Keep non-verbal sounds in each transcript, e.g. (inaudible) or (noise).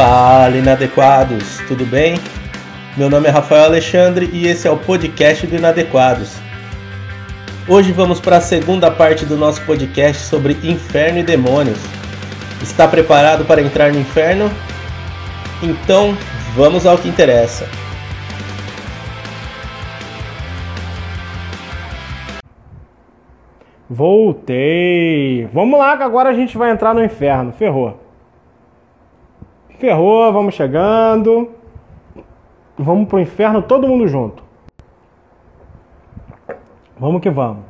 Fala, inadequados, tudo bem? Meu nome é Rafael Alexandre e esse é o podcast do Inadequados. Hoje vamos para a segunda parte do nosso podcast sobre inferno e demônios. Está preparado para entrar no inferno? Então, vamos ao que interessa. Voltei! Vamos lá que agora a gente vai entrar no inferno. Ferrou. Ferrou, vamos chegando. Vamos pro inferno todo mundo junto. Vamos que vamos.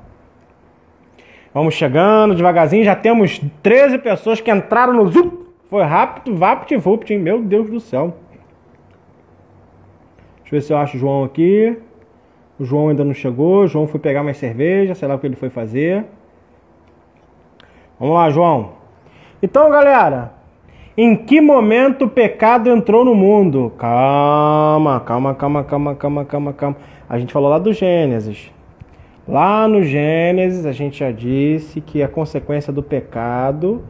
Vamos chegando devagarzinho. Já temos 13 pessoas que entraram no Zoom. Foi rápido, vapt vupt, hein? Meu Deus do céu. Deixa eu ver se eu acho o João aqui. O João ainda não chegou. O João foi pegar mais cerveja, sei lá o que ele foi fazer. Vamos lá, João. Então, galera, em que momento o pecado entrou no mundo? Calma, calma, calma, calma, calma, calma, calma. A gente falou lá do Gênesis. Lá no Gênesis a gente já disse que a consequência do pecado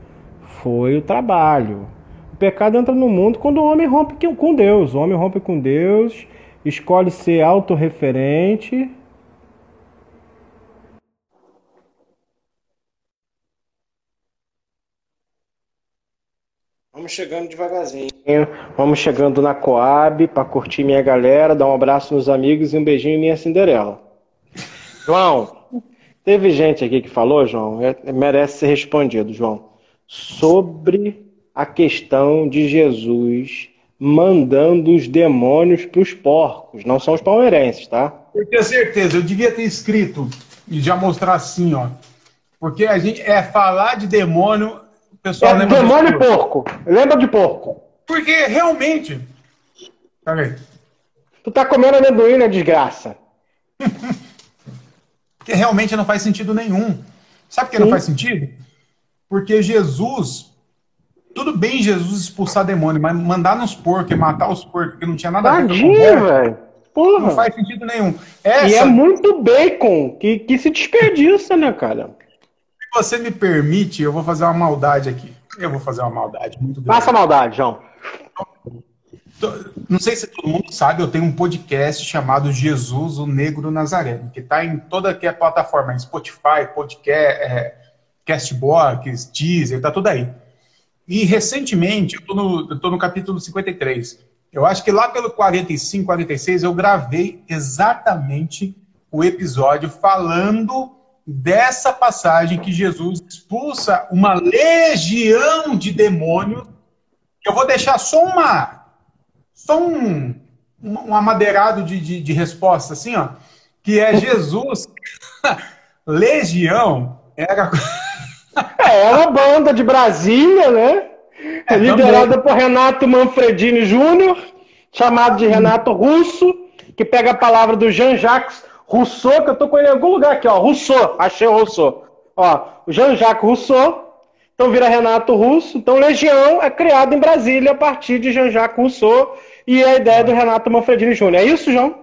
foi o trabalho. O pecado entra no mundo quando o homem rompe com Deus. O homem rompe com Deus, escolhe ser autorreferente Vamos chegando devagarzinho. Vamos chegando na Coab para curtir minha galera, dar um abraço nos amigos e um beijinho em minha Cinderela. João, teve gente aqui que falou, João, é, merece ser respondido, João, sobre a questão de Jesus mandando os demônios para os porcos. Não são os palmeirenses, tá? Eu tenho certeza, eu devia ter escrito e já mostrar assim, ó. Porque a gente é falar de demônio pessoal é, lembra demônio de porco. Lembra de porco. Porque realmente. Peraí. Tu tá comendo amendoim, né, desgraça? (laughs) Porque realmente não faz sentido nenhum. Sabe por que não faz sentido? Porque Jesus. Tudo bem Jesus expulsar demônio, mas mandar nos porcos e matar os porcos, que não tinha nada Tadinho, a ver com velho. Porra. Não faz sentido nenhum. Essa... E é muito bacon que, que se desperdiça, né, cara? Você me permite, eu vou fazer uma maldade aqui. Eu vou fazer uma maldade muito grande. Faça maldade, João. Não sei se todo mundo sabe, eu tenho um podcast chamado Jesus, o Negro Nazareno, que está em toda que é plataforma, Spotify, podcast, é, Castbox, Deezer, está tudo aí. E recentemente, eu estou no, no capítulo 53. Eu acho que lá pelo 45, 46, eu gravei exatamente o episódio falando dessa passagem que Jesus expulsa uma legião de demônios. Eu vou deixar só uma, só um, um amadeirado de, de, de resposta, assim, ó, que é Jesus, (laughs) legião, era... (laughs) é, era uma banda de Brasília, né? É, liderada também. por Renato Manfredini Júnior, chamado de Renato Russo, que pega a palavra do Jean-Jacques Rousseau, que eu tô com ele em algum lugar aqui, ó. Rousseau, achei o Rousseau. Ó, Jean-Jacques Rousseau, então vira Renato Russo. Então Legião é criado em Brasília a partir de Jean-Jacques Rousseau e a ideia do Renato Manfredini Júnior. É isso, João?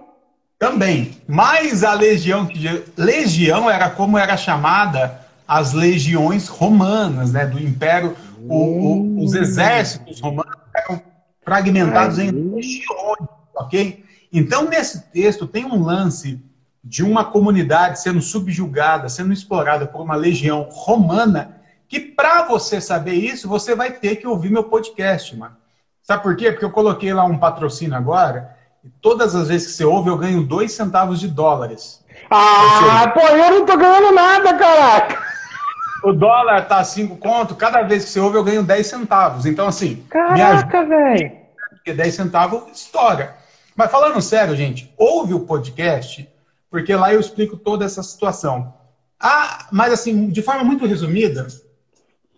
Também. Mas a Legião, Legião era como era chamada as legiões romanas, né, do Império. O, o, os exércitos romanos eram fragmentados em legiões, ok? Então, nesse texto tem um lance de uma comunidade sendo subjugada, sendo explorada por uma legião romana, que para você saber isso, você vai ter que ouvir meu podcast, mano. Sabe por quê? Porque eu coloquei lá um patrocínio agora, e todas as vezes que você ouve, eu ganho dois centavos de dólares. Ah, pô, eu não tô ganhando nada, caraca! O dólar tá 5 conto, cada vez que você ouve, eu ganho 10 centavos. Então, assim. Caraca, velho! Porque 10 centavos estoura. Mas falando sério, gente, ouve o podcast porque lá eu explico toda essa situação. Ah, mas assim, de forma muito resumida,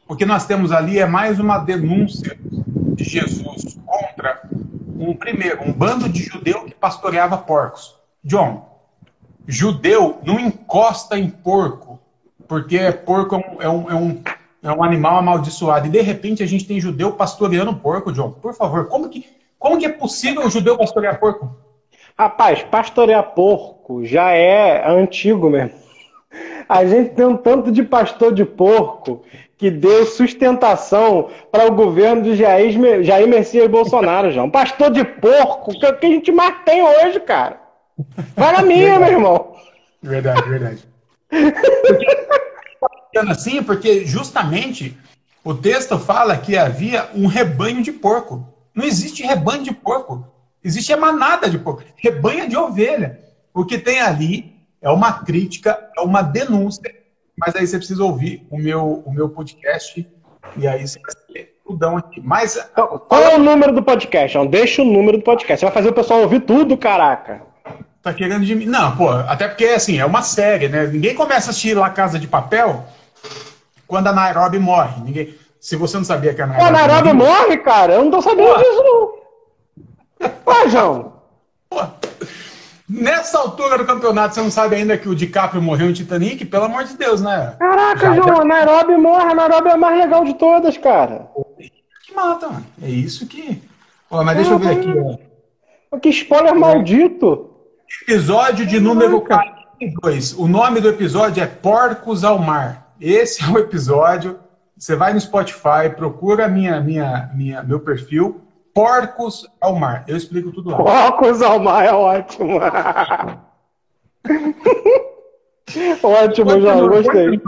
o que nós temos ali é mais uma denúncia de Jesus contra um primeiro, um bando de judeu que pastoreava porcos. John, judeu não encosta em porco, porque porco é um, é um, é um animal amaldiçoado. E de repente a gente tem judeu pastoreando porco, John. Por favor, como que, como que é possível o judeu pastorear porco? Rapaz, pastorear porco já é antigo mesmo. A gente tem um tanto de pastor de porco que deu sustentação para o governo de Jair, Jair Messias Bolsonaro, já. Um pastor de porco, que, que a gente mais tem hoje, cara. Vai na minha, meu irmão. Verdade, verdade. assim, porque justamente o texto fala que havia um rebanho de porco. Não existe rebanho de porco. Existe a manada de porco. Rebanho de ovelha. O que tem ali é uma crítica, é uma denúncia. Mas aí você precisa ouvir o meu, o meu podcast e aí você vai ter tudão aqui. Mas, então, Qual é o número do podcast? Não, deixa o número do podcast. Você vai fazer o pessoal ouvir tudo, caraca. Tá querendo de mim. Não, pô, até porque assim, é uma série, né? Ninguém começa a assistir lá Casa de Papel quando a Nairobi morre. Ninguém... Se você não sabia que a Nairobi. A Nairobi morre, morre, cara? Eu não tô sabendo pô. disso, não. Pô, João. Pô, nessa altura do campeonato, você não sabe ainda que o DiCaprio morreu em Titanic? Pelo amor de Deus, né? Caraca, já, João, já... a Nairobi morre. A Nairobi é a mais legal de todas, cara. Que mata, mano. É isso que. Pô, mas deixa eu ver aqui, ó. Que spoiler é. maldito. Episódio de número 42. O nome do episódio é Porcos ao Mar. Esse é o episódio. Você vai no Spotify, procura minha, minha, minha, meu perfil, Porcos ao Mar. Eu explico tudo lá. Porcos ao Mar é ótimo. (laughs) ótimo, João, gostei.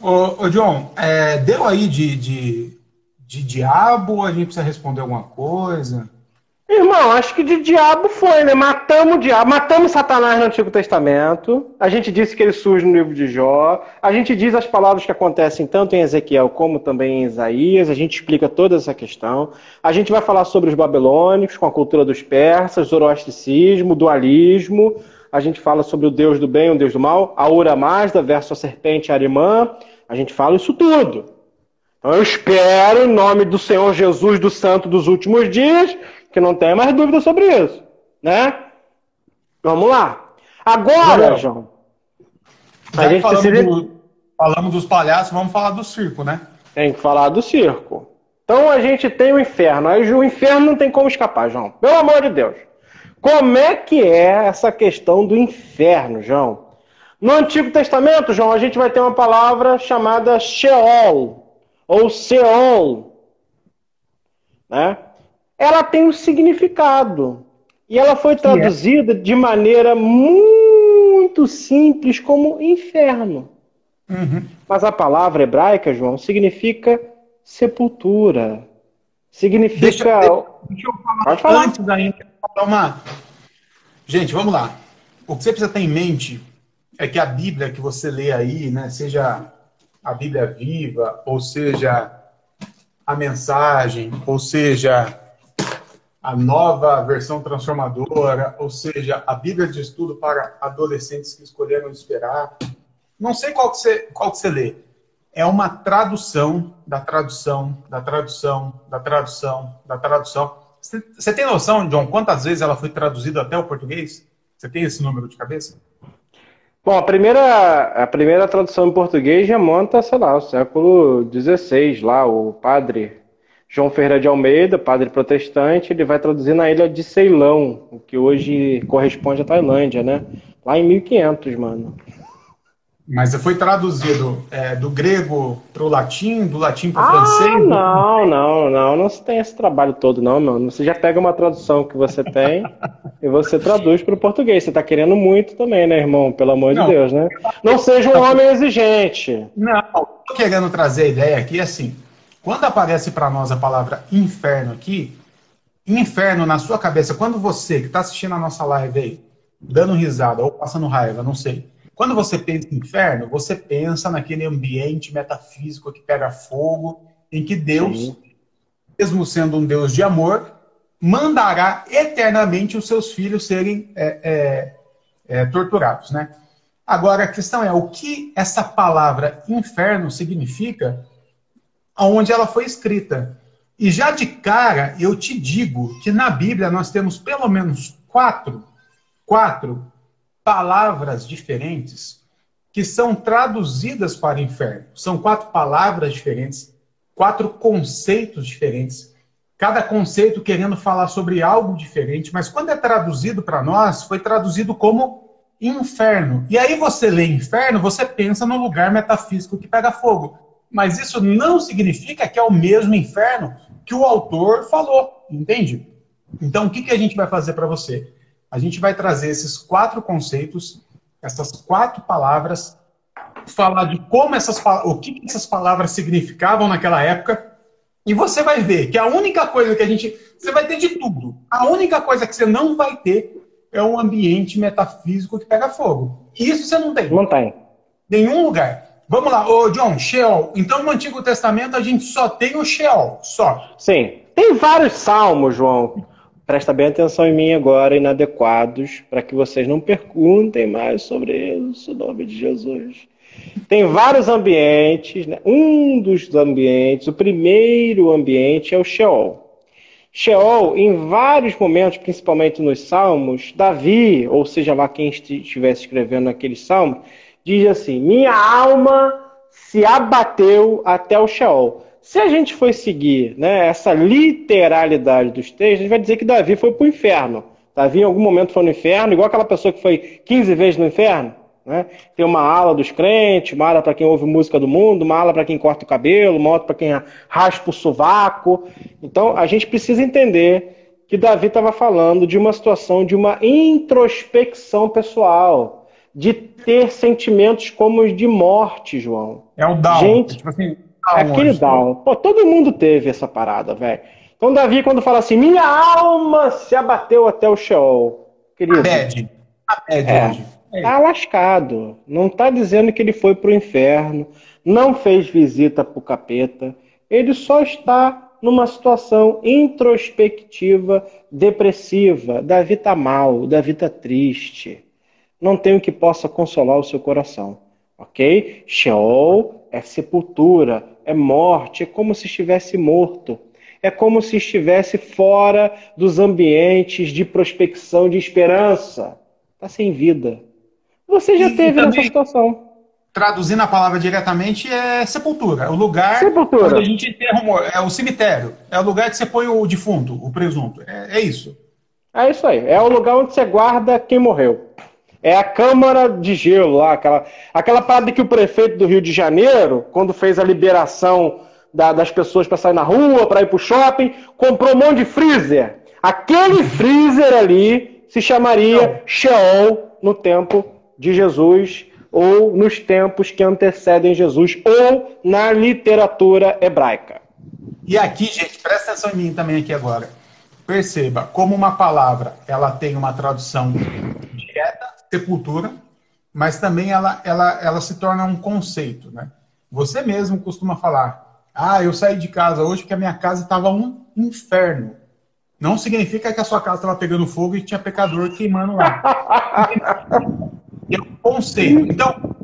Ô, ô John, é, deu aí de, de, de diabo a gente precisa responder alguma coisa? Irmão, acho que de diabo foi, né? Matamos o diabo, matamos Satanás no Antigo Testamento. A gente disse que ele surge no livro de Jó. A gente diz as palavras que acontecem tanto em Ezequiel como também em Isaías. A gente explica toda essa questão. A gente vai falar sobre os babilônicos, com a cultura dos persas, zoroastricismo, dualismo. A gente fala sobre o Deus do bem e o Deus do mal, a Ura Mazda versus a serpente Arimã. A gente fala isso tudo. Então eu espero, em nome do Senhor Jesus, do Santo dos últimos dias, que não tenha mais dúvida sobre isso, né? Vamos lá. Agora, João, a gente falamos, precisa... do, falamos dos palhaços, vamos falar do circo, né? Tem que falar do circo. Então a gente tem o inferno. Aí o inferno não tem como escapar, João. Pelo amor de Deus. Como é que é essa questão do inferno, João? No Antigo Testamento, João, a gente vai ter uma palavra chamada Sheol, ou Seol, né? Ela tem um significado. E ela foi traduzida é? de maneira muito simples como inferno. Uhum. Mas a palavra hebraica, João, significa sepultura. Significa. Deixa, deixa eu falar, Pode falar. antes ainda. Uma... Gente, vamos lá. O que você precisa ter em mente é que a Bíblia que você lê aí, né, seja a Bíblia viva, ou seja a mensagem, ou seja a nova versão transformadora, ou seja, a Bíblia de estudo para adolescentes que escolheram esperar. Não sei qual que você, qual que você lê. É uma tradução da tradução, da tradução, da tradução, da tradução. Você tem noção, John, quantas vezes ela foi traduzida até o português? Você tem esse número de cabeça? Bom, a primeira, a primeira tradução em português remonta, sei lá, ao século XVI, lá, o padre João Ferreira de Almeida, padre protestante, ele vai traduzir na ilha de Ceilão, o que hoje corresponde à Tailândia, né? Lá em 1500, mano. Mas foi traduzido é, do grego para o latim, do latim para o ah, francês? Não, não, não, não se tem esse trabalho todo, não, mano. Você já pega uma tradução que você tem e você traduz para o português. Você está querendo muito também, né, irmão? Pelo amor não. de Deus, né? Não seja um homem exigente. Não, estou querendo trazer a ideia aqui assim. Quando aparece para nós a palavra inferno aqui, inferno na sua cabeça, quando você que está assistindo a nossa live aí, dando risada ou passando raiva, não sei. Quando você pensa em inferno, você pensa naquele ambiente metafísico que pega fogo, em que Deus, Sim. mesmo sendo um Deus de amor, mandará eternamente os seus filhos serem é, é, é, torturados, né? Agora a questão é o que essa palavra inferno significa aonde ela foi escrita. E já de cara, eu te digo que na Bíblia nós temos pelo menos quatro, quatro palavras diferentes que são traduzidas para inferno. São quatro palavras diferentes, quatro conceitos diferentes, cada conceito querendo falar sobre algo diferente, mas quando é traduzido para nós, foi traduzido como inferno. E aí você lê inferno, você pensa no lugar metafísico que pega fogo. Mas isso não significa que é o mesmo inferno que o autor falou, entende? Então, o que, que a gente vai fazer para você? A gente vai trazer esses quatro conceitos, essas quatro palavras, falar de como essas o que, que essas palavras significavam naquela época, e você vai ver que a única coisa que a gente. Você vai ter de tudo. A única coisa que você não vai ter é um ambiente metafísico que pega fogo. Isso você não tem. Não tem. Nenhum lugar. Vamos lá, ô John, Sheol. Então no Antigo Testamento a gente só tem o Sheol, só. Sim. Tem vários salmos, João. Presta bem atenção em mim agora, inadequados, para que vocês não perguntem mais sobre isso, em nome de Jesus. Tem vários ambientes, né? um dos ambientes, o primeiro ambiente é o Sheol. Sheol, em vários momentos, principalmente nos Salmos, Davi, ou seja lá quem estivesse escrevendo aquele salmo, diz assim: Minha alma se abateu até o Sheol. Se a gente for seguir né, essa literalidade dos textos, a gente vai dizer que Davi foi para o inferno. Davi em algum momento foi no inferno, igual aquela pessoa que foi 15 vezes no inferno. Né? Tem uma ala dos crentes, uma ala para quem ouve música do mundo, uma ala para quem corta o cabelo, uma outra para quem raspa o sovaco. Então a gente precisa entender que Davi estava falando de uma situação de uma introspecção pessoal, de ter sentimentos como os de morte, João. É o down. Gente, tipo assim, down, é aquele down. Pô, todo mundo teve essa parada, velho. Então Davi, quando fala assim, minha alma se abateu até o Sheol. Querido, a bad. A bad é. hoje. Está lascado. Não está dizendo que ele foi para o inferno, não fez visita para o capeta. Ele só está numa situação introspectiva, depressiva. Davi está mal, Davi está triste. Não tem o que possa consolar o seu coração. Ok? Sheol é sepultura, é morte, é como se estivesse morto. É como se estivesse fora dos ambientes de prospecção, de esperança. Está sem vida. Você já e, teve e nessa situação. Traduzindo a palavra diretamente, é sepultura. O lugar sepultura. onde a gente enterra o É o cemitério. É o lugar que você põe o defunto, o presunto. É, é isso. É isso aí. É o lugar onde você guarda quem morreu. É a Câmara de Gelo lá, aquela, aquela parada que o prefeito do Rio de Janeiro, quando fez a liberação da, das pessoas para sair na rua, para ir para o shopping, comprou um monte de freezer. Aquele (laughs) freezer ali se chamaria Não. Sheol no tempo de Jesus ou nos tempos que antecedem Jesus ou na literatura hebraica. E aqui, gente, presta atenção em mim também aqui agora. Perceba como uma palavra ela tem uma tradução sepultura, mas também ela, ela, ela se torna um conceito, né? Você mesmo costuma falar, ah, eu saí de casa hoje porque a minha casa estava um inferno. Não significa que a sua casa estava pegando fogo e tinha pecador queimando lá. é um conceito. Então,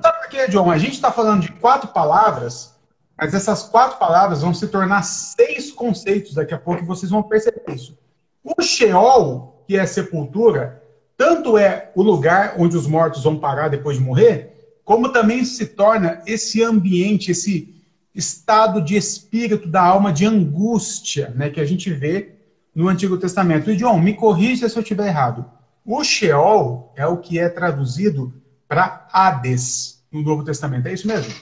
sabe por quê, John? A gente está falando de quatro palavras, mas essas quatro palavras vão se tornar seis conceitos daqui a pouco e vocês vão perceber isso. O Sheol, que é sepultura, tanto é o lugar onde os mortos vão parar depois de morrer, como também se torna esse ambiente, esse estado de espírito da alma de angústia, né, que a gente vê no Antigo Testamento. E John, me corrija se eu estiver errado. O Sheol é o que é traduzido para Hades no Novo Testamento. É isso mesmo?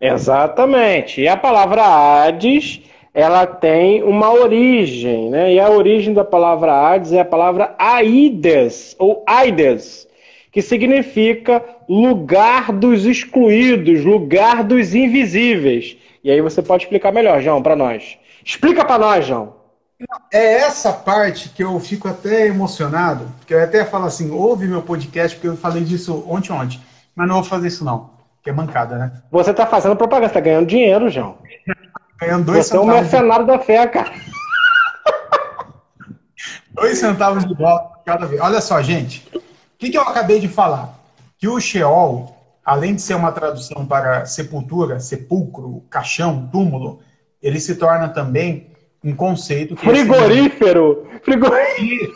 Exatamente. E a palavra Hades, ela tem uma origem, né? E a origem da palavra Hades é a palavra Aides, ou Aides, que significa lugar dos excluídos, lugar dos invisíveis. E aí você pode explicar melhor, João, para nós. Explica para nós, João. É essa parte que eu fico até emocionado, porque eu até falo assim, ouve meu podcast, porque eu falei disso ontem ontem, mas não vou fazer isso não, que é mancada, né? Você está fazendo propaganda, você tá ganhando dinheiro, João. Ganhando dois Você é um mercenário de... da fé, cara. dois centavos de dólar cada vez. Olha só, gente, o que, que eu acabei de falar? Que o Sheol, além de ser uma tradução para sepultura, sepulcro, caixão, túmulo, ele se torna também um conceito que. Frigorífero! Esse... Frigorífero!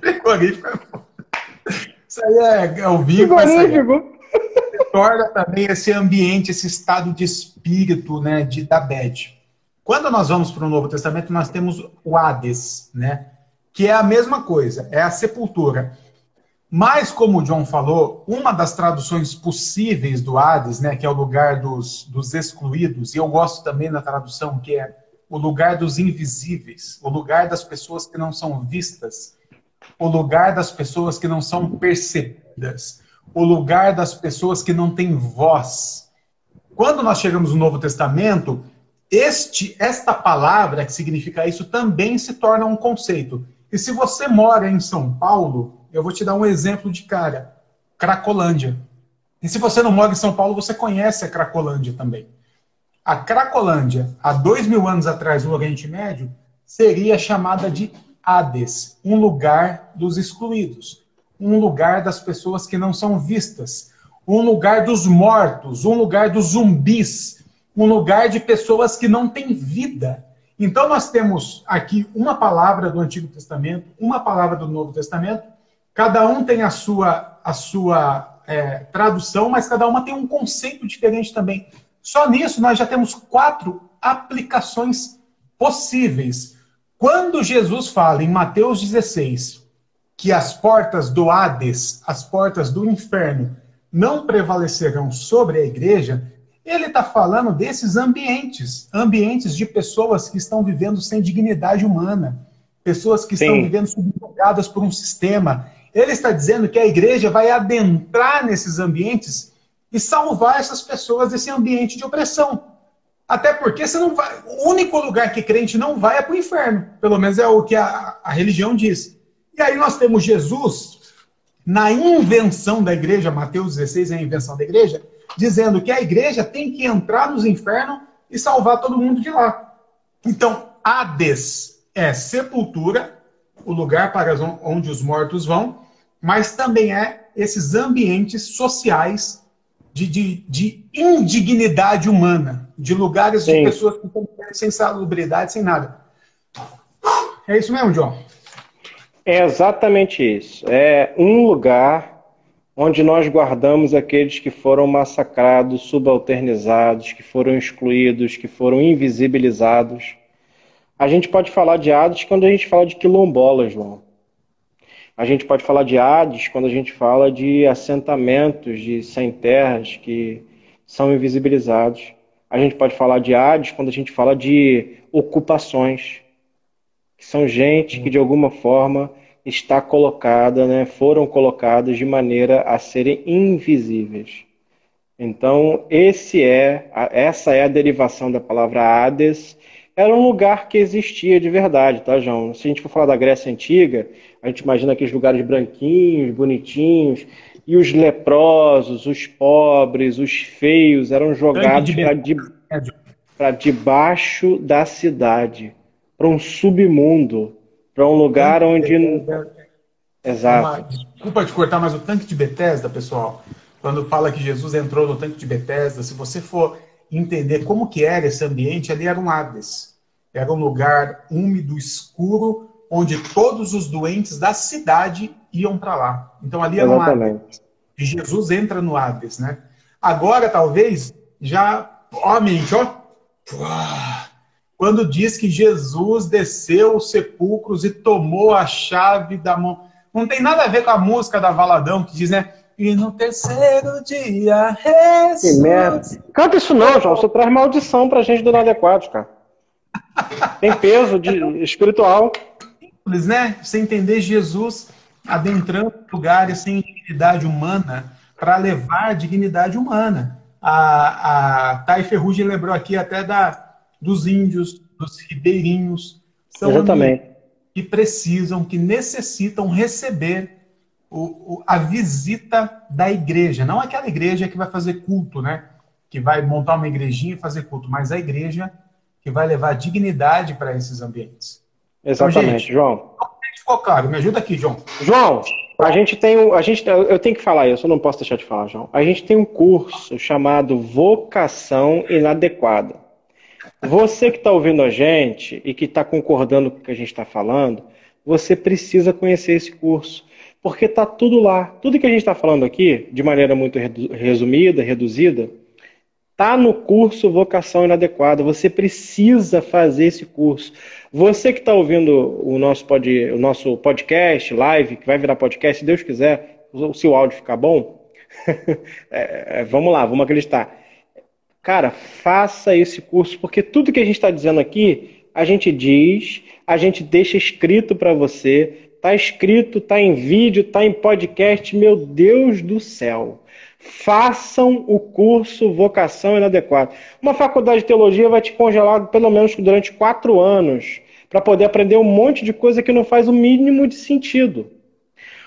Frigorífero. (laughs) Isso aí é, é o vivo. Frigorífico! Torna também esse ambiente, esse estado de espírito, né, de, da bed. Quando nós vamos para o Novo Testamento, nós temos o Hades, né, que é a mesma coisa, é a sepultura. Mas, como o John falou, uma das traduções possíveis do Hades, né, que é o lugar dos, dos excluídos, e eu gosto também da tradução que é o lugar dos invisíveis, o lugar das pessoas que não são vistas, o lugar das pessoas que não são percebidas, o lugar das pessoas que não têm voz. Quando nós chegamos no Novo Testamento, este, esta palavra que significa isso também se torna um conceito. E se você mora em São Paulo, eu vou te dar um exemplo de cara: Cracolândia. E se você não mora em São Paulo, você conhece a Cracolândia também. A Cracolândia, há dois mil anos atrás no Oriente Médio, seria chamada de Hades, um lugar dos excluídos, um lugar das pessoas que não são vistas, um lugar dos mortos, um lugar dos zumbis, um lugar de pessoas que não têm vida. Então nós temos aqui uma palavra do Antigo Testamento, uma palavra do Novo Testamento, Cada um tem a sua, a sua é, tradução, mas cada uma tem um conceito diferente também. Só nisso nós já temos quatro aplicações possíveis. Quando Jesus fala em Mateus 16 que as portas do Hades, as portas do inferno, não prevalecerão sobre a igreja, ele está falando desses ambientes ambientes de pessoas que estão vivendo sem dignidade humana, pessoas que Sim. estão vivendo subjugadas por um sistema. Ele está dizendo que a igreja vai adentrar nesses ambientes e salvar essas pessoas desse ambiente de opressão. Até porque você não vai, o único lugar que crente não vai é para o inferno. Pelo menos é o que a, a religião diz. E aí nós temos Jesus, na invenção da igreja, Mateus 16 é a invenção da igreja, dizendo que a igreja tem que entrar nos infernos e salvar todo mundo de lá. Então, Hades é sepultura, o lugar para onde os mortos vão, mas também é esses ambientes sociais de, de, de indignidade humana, de lugares Sim. de pessoas que estão sem salubridade, sem nada. É isso mesmo, John? É exatamente isso. É um lugar onde nós guardamos aqueles que foram massacrados, subalternizados, que foram excluídos, que foram invisibilizados. A gente pode falar de Hades quando a gente fala de quilombolas, João. A gente pode falar de Hades quando a gente fala de assentamentos de sem terras que são invisibilizados. A gente pode falar de Hades quando a gente fala de ocupações, que são gente que de alguma forma está colocada, né, foram colocadas de maneira a serem invisíveis. Então, esse é, essa é a derivação da palavra Hades era um lugar que existia de verdade, tá, João? Se a gente for falar da Grécia Antiga, a gente imagina aqueles lugares branquinhos, bonitinhos, e os leprosos, os pobres, os feios eram jogados para de, debaixo da cidade, para um submundo, para um lugar onde. Exato. desculpa te cortar, mas o tanque de Bethesda, pessoal, quando fala que Jesus entrou no tanque de Bethesda, se você for entender como que era esse ambiente, ali era um Hades. Era um lugar úmido, escuro, onde todos os doentes da cidade iam para lá. Então ali era Exatamente. um Hades. E Jesus entra no Hades, né? Agora, talvez, já, ó, mente, ó, quando diz que Jesus desceu os sepulcros e tomou a chave da mão. Não tem nada a ver com a música da Valadão que diz, né? E no terceiro dia ressuscitou. Que merda. Canta isso não, João. Você traz maldição pra gente do inadequado, cara. Tem peso de, espiritual. Simples, né? Você entender Jesus adentrando lugares sem dignidade humana para levar dignidade humana. A, a Thay Ferrugem lembrou aqui até da, dos índios, dos ribeirinhos. São Exatamente. Que precisam, que necessitam receber o, o, a visita da igreja. Não aquela igreja que vai fazer culto, né? Que vai montar uma igrejinha e fazer culto, mas a igreja que vai levar dignidade para esses ambientes. Exatamente, então, gente, João. Ficou claro, me ajuda aqui, João. João, a gente tem um, a gente, eu tenho que falar isso, eu não posso deixar de falar, João. A gente tem um curso chamado Vocação Inadequada. Você que está ouvindo a gente e que está concordando com o que a gente está falando, você precisa conhecer esse curso porque está tudo lá. Tudo que a gente está falando aqui, de maneira muito resumida, reduzida, está no curso Vocação Inadequada. Você precisa fazer esse curso. Você que está ouvindo o nosso, pod, o nosso podcast, live, que vai virar podcast, se Deus quiser, se o áudio ficar bom, (laughs) é, é, vamos lá, vamos acreditar. Cara, faça esse curso, porque tudo que a gente está dizendo aqui, a gente diz, a gente deixa escrito para você, tá escrito, tá em vídeo, tá em podcast, meu Deus do céu. Façam o curso Vocação Inadequada. Uma faculdade de teologia vai te congelar pelo menos durante quatro anos para poder aprender um monte de coisa que não faz o mínimo de sentido.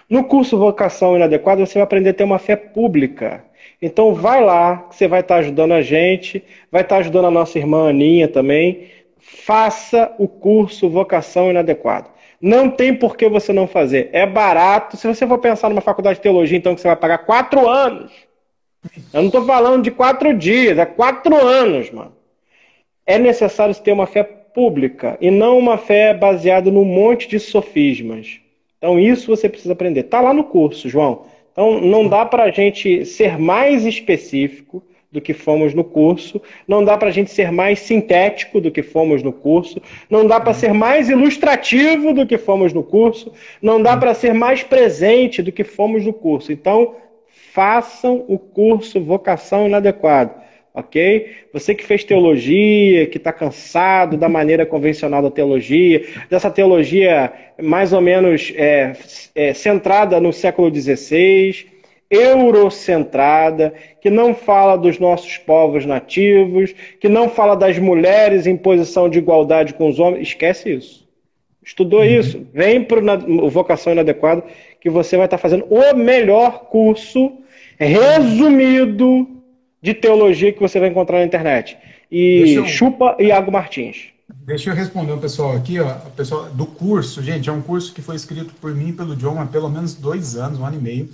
No curso Vocação Inadequada, você vai aprender a ter uma fé pública. Então vai lá, que você vai estar ajudando a gente, vai estar ajudando a nossa irmã Aninha também. Faça o curso Vocação Inadequada. Não tem por que você não fazer. É barato. Se você for pensar numa faculdade de teologia, então que você vai pagar quatro anos. Eu não estou falando de quatro dias, é quatro anos, mano. É necessário ter uma fé pública e não uma fé baseada num monte de sofismas. Então, isso você precisa aprender. Está lá no curso, João. Então, não dá para a gente ser mais específico do que fomos no curso, não dá para a gente ser mais sintético do que fomos no curso, não dá para ser mais ilustrativo do que fomos no curso, não dá para ser mais presente do que fomos no curso. Então, façam o curso Vocação Inadequado ok? Você que fez teologia, que está cansado da maneira convencional da teologia, dessa teologia mais ou menos é, é, centrada no século XVI, eurocentrada, que não fala dos nossos povos nativos, que não fala das mulheres em posição de igualdade com os homens, esquece isso. Estudou uhum. isso, vem para o Vocação Inadequada, que você vai estar tá fazendo o melhor curso resumido de teologia que você vai encontrar na internet. E eu... chupa Iago Martins. Deixa eu responder o pessoal aqui, ó, o pessoal do curso, gente, é um curso que foi escrito por mim e pelo John há pelo menos dois anos, um ano e meio.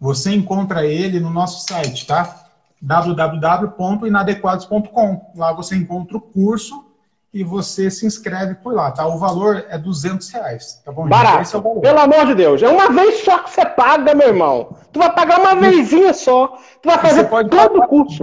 Você encontra ele no nosso site, tá? www.inadequados.com. Lá você encontra o curso e você se inscreve por lá, tá? O valor é 200 reais, tá bom? Barato, é pelo amor de Deus. É uma vez só que você paga, meu irmão. Tu vai pagar uma vezinha só. Tu vai fazer todo o curso.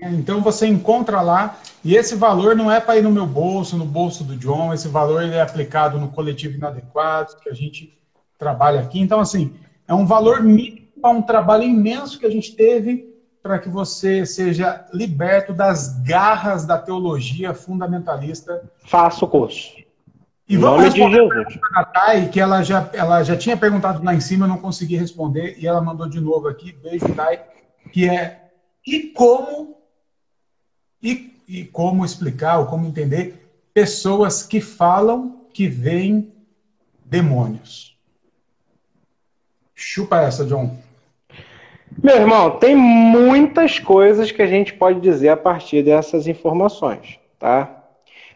Então você encontra lá e esse valor não é para ir no meu bolso, no bolso do John, esse valor ele é aplicado no coletivo inadequado que a gente trabalha aqui. Então, assim, é um valor mínimo para um trabalho imenso que a gente teve para que você seja liberto das garras da teologia fundamentalista. Faça o curso. E vamos responder a Thay, que ela já, ela já tinha perguntado lá em cima, eu não consegui responder, e ela mandou de novo aqui, beijo, Thay, que é e como e, e como explicar ou como entender pessoas que falam que veem demônios. Chupa essa, John. Meu irmão, tem muitas coisas que a gente pode dizer a partir dessas informações, tá?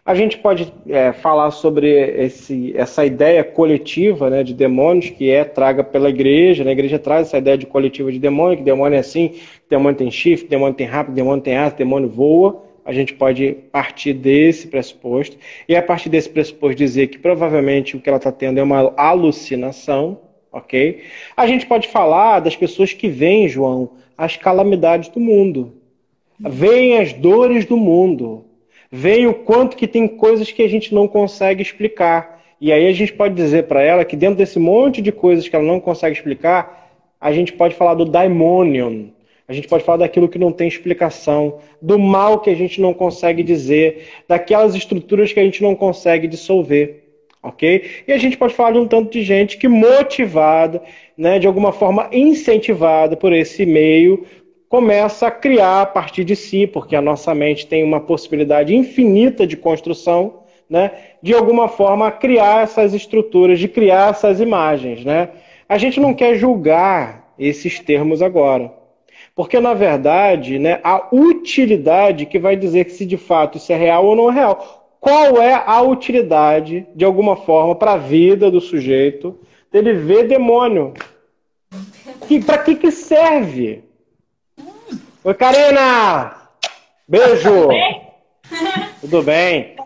A gente pode é, falar sobre esse, essa ideia coletiva né, de demônios que é traga pela igreja. Né? A igreja traz essa ideia de coletiva de demônio, que demônio é assim, demônio tem chifre, demônio tem rápido, demônio tem asa, demônio voa. A gente pode partir desse pressuposto e a partir desse pressuposto dizer que provavelmente o que ela está tendo é uma alucinação, ok? A gente pode falar das pessoas que veem, João, as calamidades do mundo, veem as dores do mundo, veem o quanto que tem coisas que a gente não consegue explicar. E aí a gente pode dizer para ela que dentro desse monte de coisas que ela não consegue explicar, a gente pode falar do daimonion, a gente pode falar daquilo que não tem explicação, do mal que a gente não consegue dizer, daquelas estruturas que a gente não consegue dissolver ok? E a gente pode falar de um tanto de gente que motivada, né, de alguma forma incentivada por esse meio, começa a criar a partir de si, porque a nossa mente tem uma possibilidade infinita de construção, né, de alguma forma criar essas estruturas, de criar essas imagens, né? A gente não quer julgar esses termos agora. Porque, na verdade, né, a utilidade que vai dizer que se de fato isso é real ou não é real qual é a utilidade, de alguma forma, para a vida do sujeito dele ver demônio? Que, para que, que serve? Oi, Karina! Beijo! (laughs) Tudo bem?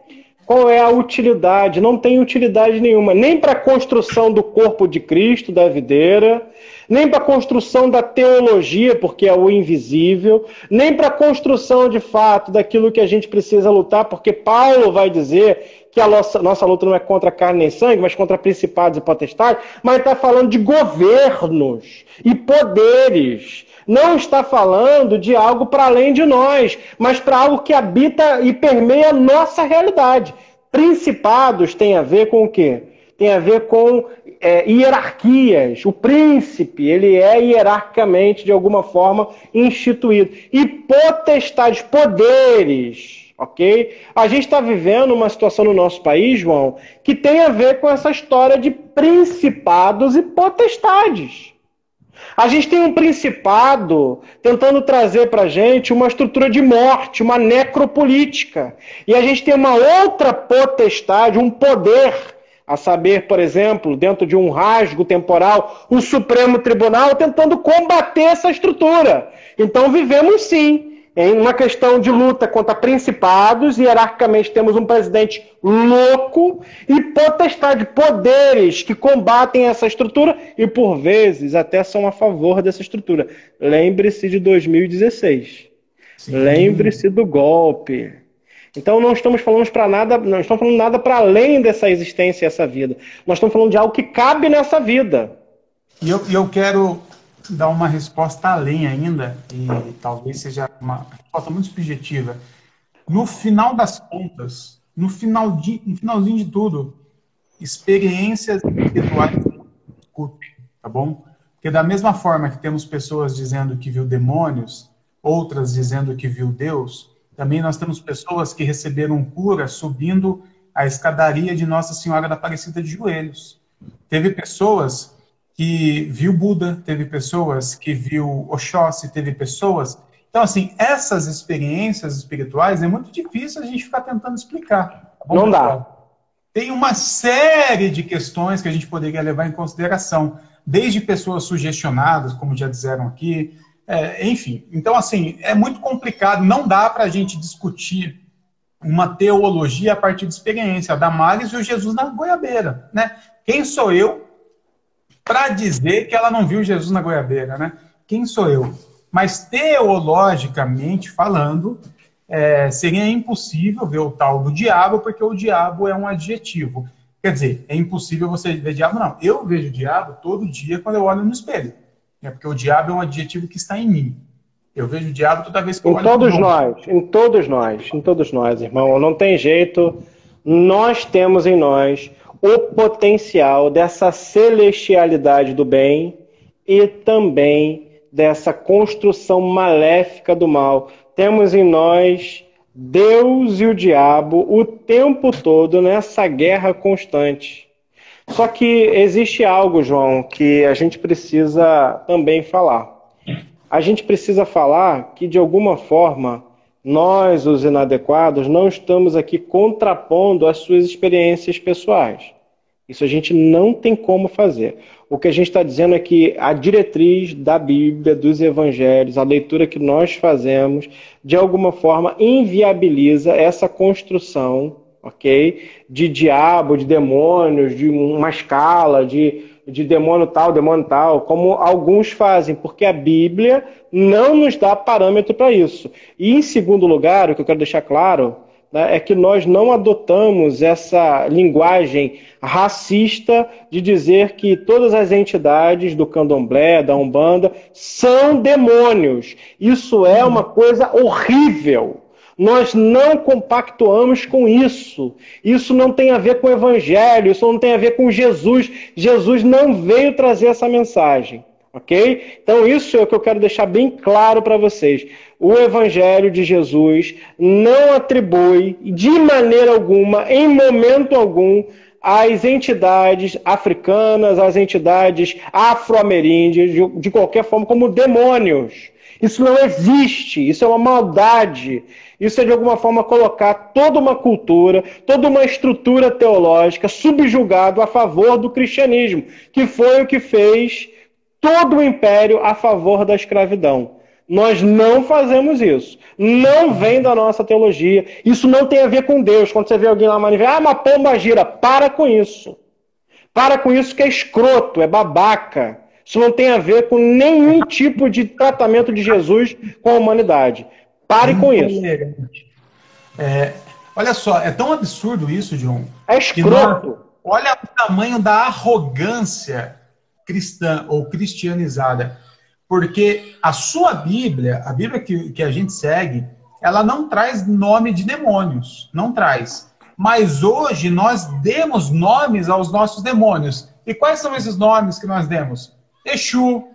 Qual é a utilidade? Não tem utilidade nenhuma, nem para a construção do corpo de Cristo, da videira, nem para a construção da teologia, porque é o invisível, nem para a construção de fato daquilo que a gente precisa lutar, porque Paulo vai dizer que a nossa, nossa luta não é contra carne nem sangue, mas contra principados e potestades, mas está falando de governos e poderes. Não está falando de algo para além de nós, mas para algo que habita e permeia a nossa realidade. Principados tem a ver com o quê? Tem a ver com é, hierarquias. O príncipe, ele é hierarquicamente, de alguma forma, instituído. E potestades, poderes, ok? A gente está vivendo uma situação no nosso país, João, que tem a ver com essa história de principados e potestades. A gente tem um principado tentando trazer para a gente uma estrutura de morte, uma necropolítica. E a gente tem uma outra potestade, um poder a saber, por exemplo, dentro de um rasgo temporal, o Supremo Tribunal tentando combater essa estrutura. Então vivemos sim em uma questão de luta contra principados, hierarquicamente temos um presidente louco e potestade, poderes que combatem essa estrutura e por vezes até são a favor dessa estrutura. Lembre-se de 2016. Lembre-se do golpe. Então não estamos falando para nada, não estamos falando nada para além dessa existência e essa vida. Nós estamos falando de algo que cabe nessa vida. E eu, eu quero dar uma resposta além ainda, e talvez seja uma resposta muito subjetiva. No final das contas, no, final de, no finalzinho de tudo, experiências espirituais tá bom? Porque da mesma forma que temos pessoas dizendo que viu demônios, outras dizendo que viu Deus, também nós temos pessoas que receberam cura subindo a escadaria de Nossa Senhora da Aparecida de joelhos. Teve pessoas que viu Buda, teve pessoas que viu Oxóssi, teve pessoas. Então, assim, essas experiências espirituais é muito difícil a gente ficar tentando explicar. Tá Não dá. Tem uma série de questões que a gente poderia levar em consideração, desde pessoas sugestionadas, como já disseram aqui, é, enfim, então assim, é muito complicado, não dá para a gente discutir uma teologia a partir de experiência. A Damares viu Jesus na goiabeira, né? Quem sou eu para dizer que ela não viu Jesus na goiabeira, né? Quem sou eu? Mas teologicamente falando, é, seria impossível ver o tal do diabo, porque o diabo é um adjetivo. Quer dizer, é impossível você ver diabo, não. Eu vejo o diabo todo dia quando eu olho no espelho. É porque o diabo é um adjetivo que está em mim. Eu vejo o diabo toda vez que eu em todos nós, em todos nós, em todos nós, irmão. Não tem jeito. Nós temos em nós o potencial dessa celestialidade do bem e também dessa construção maléfica do mal. Temos em nós Deus e o diabo o tempo todo nessa guerra constante. Só que existe algo, João, que a gente precisa também falar. A gente precisa falar que, de alguma forma, nós, os inadequados, não estamos aqui contrapondo as suas experiências pessoais. Isso a gente não tem como fazer. O que a gente está dizendo é que a diretriz da Bíblia, dos evangelhos, a leitura que nós fazemos, de alguma forma inviabiliza essa construção ok? De diabo, de demônios, de uma escala, de, de demônio tal, demônio tal, como alguns fazem, porque a Bíblia não nos dá parâmetro para isso. E em segundo lugar, o que eu quero deixar claro né, é que nós não adotamos essa linguagem racista de dizer que todas as entidades do candomblé, da umbanda, são demônios. Isso é uma coisa horrível. Nós não compactuamos com isso. Isso não tem a ver com o Evangelho, isso não tem a ver com Jesus. Jesus não veio trazer essa mensagem. Ok? Então, isso é o que eu quero deixar bem claro para vocês. O Evangelho de Jesus não atribui, de maneira alguma, em momento algum, às entidades africanas, às entidades afro-ameríndias, de, de qualquer forma, como demônios. Isso não existe, isso é uma maldade. Isso é de alguma forma colocar toda uma cultura, toda uma estrutura teológica subjugado a favor do cristianismo, que foi o que fez todo o império a favor da escravidão. Nós não fazemos isso. Não vem da nossa teologia. Isso não tem a ver com Deus. Quando você vê alguém lá manifestar, ah, uma pomba gira. Para com isso. Para com isso que é escroto, é babaca. Isso não tem a ver com nenhum (laughs) tipo de tratamento de Jesus com a humanidade. Pare com isso. É, olha só, é tão absurdo isso, John. É escroto. Olha o tamanho da arrogância cristã ou cristianizada. Porque a sua Bíblia, a Bíblia que, que a gente segue, ela não traz nome de demônios. Não traz. Mas hoje nós demos nomes aos nossos demônios. E quais são esses nomes que nós demos? Exu,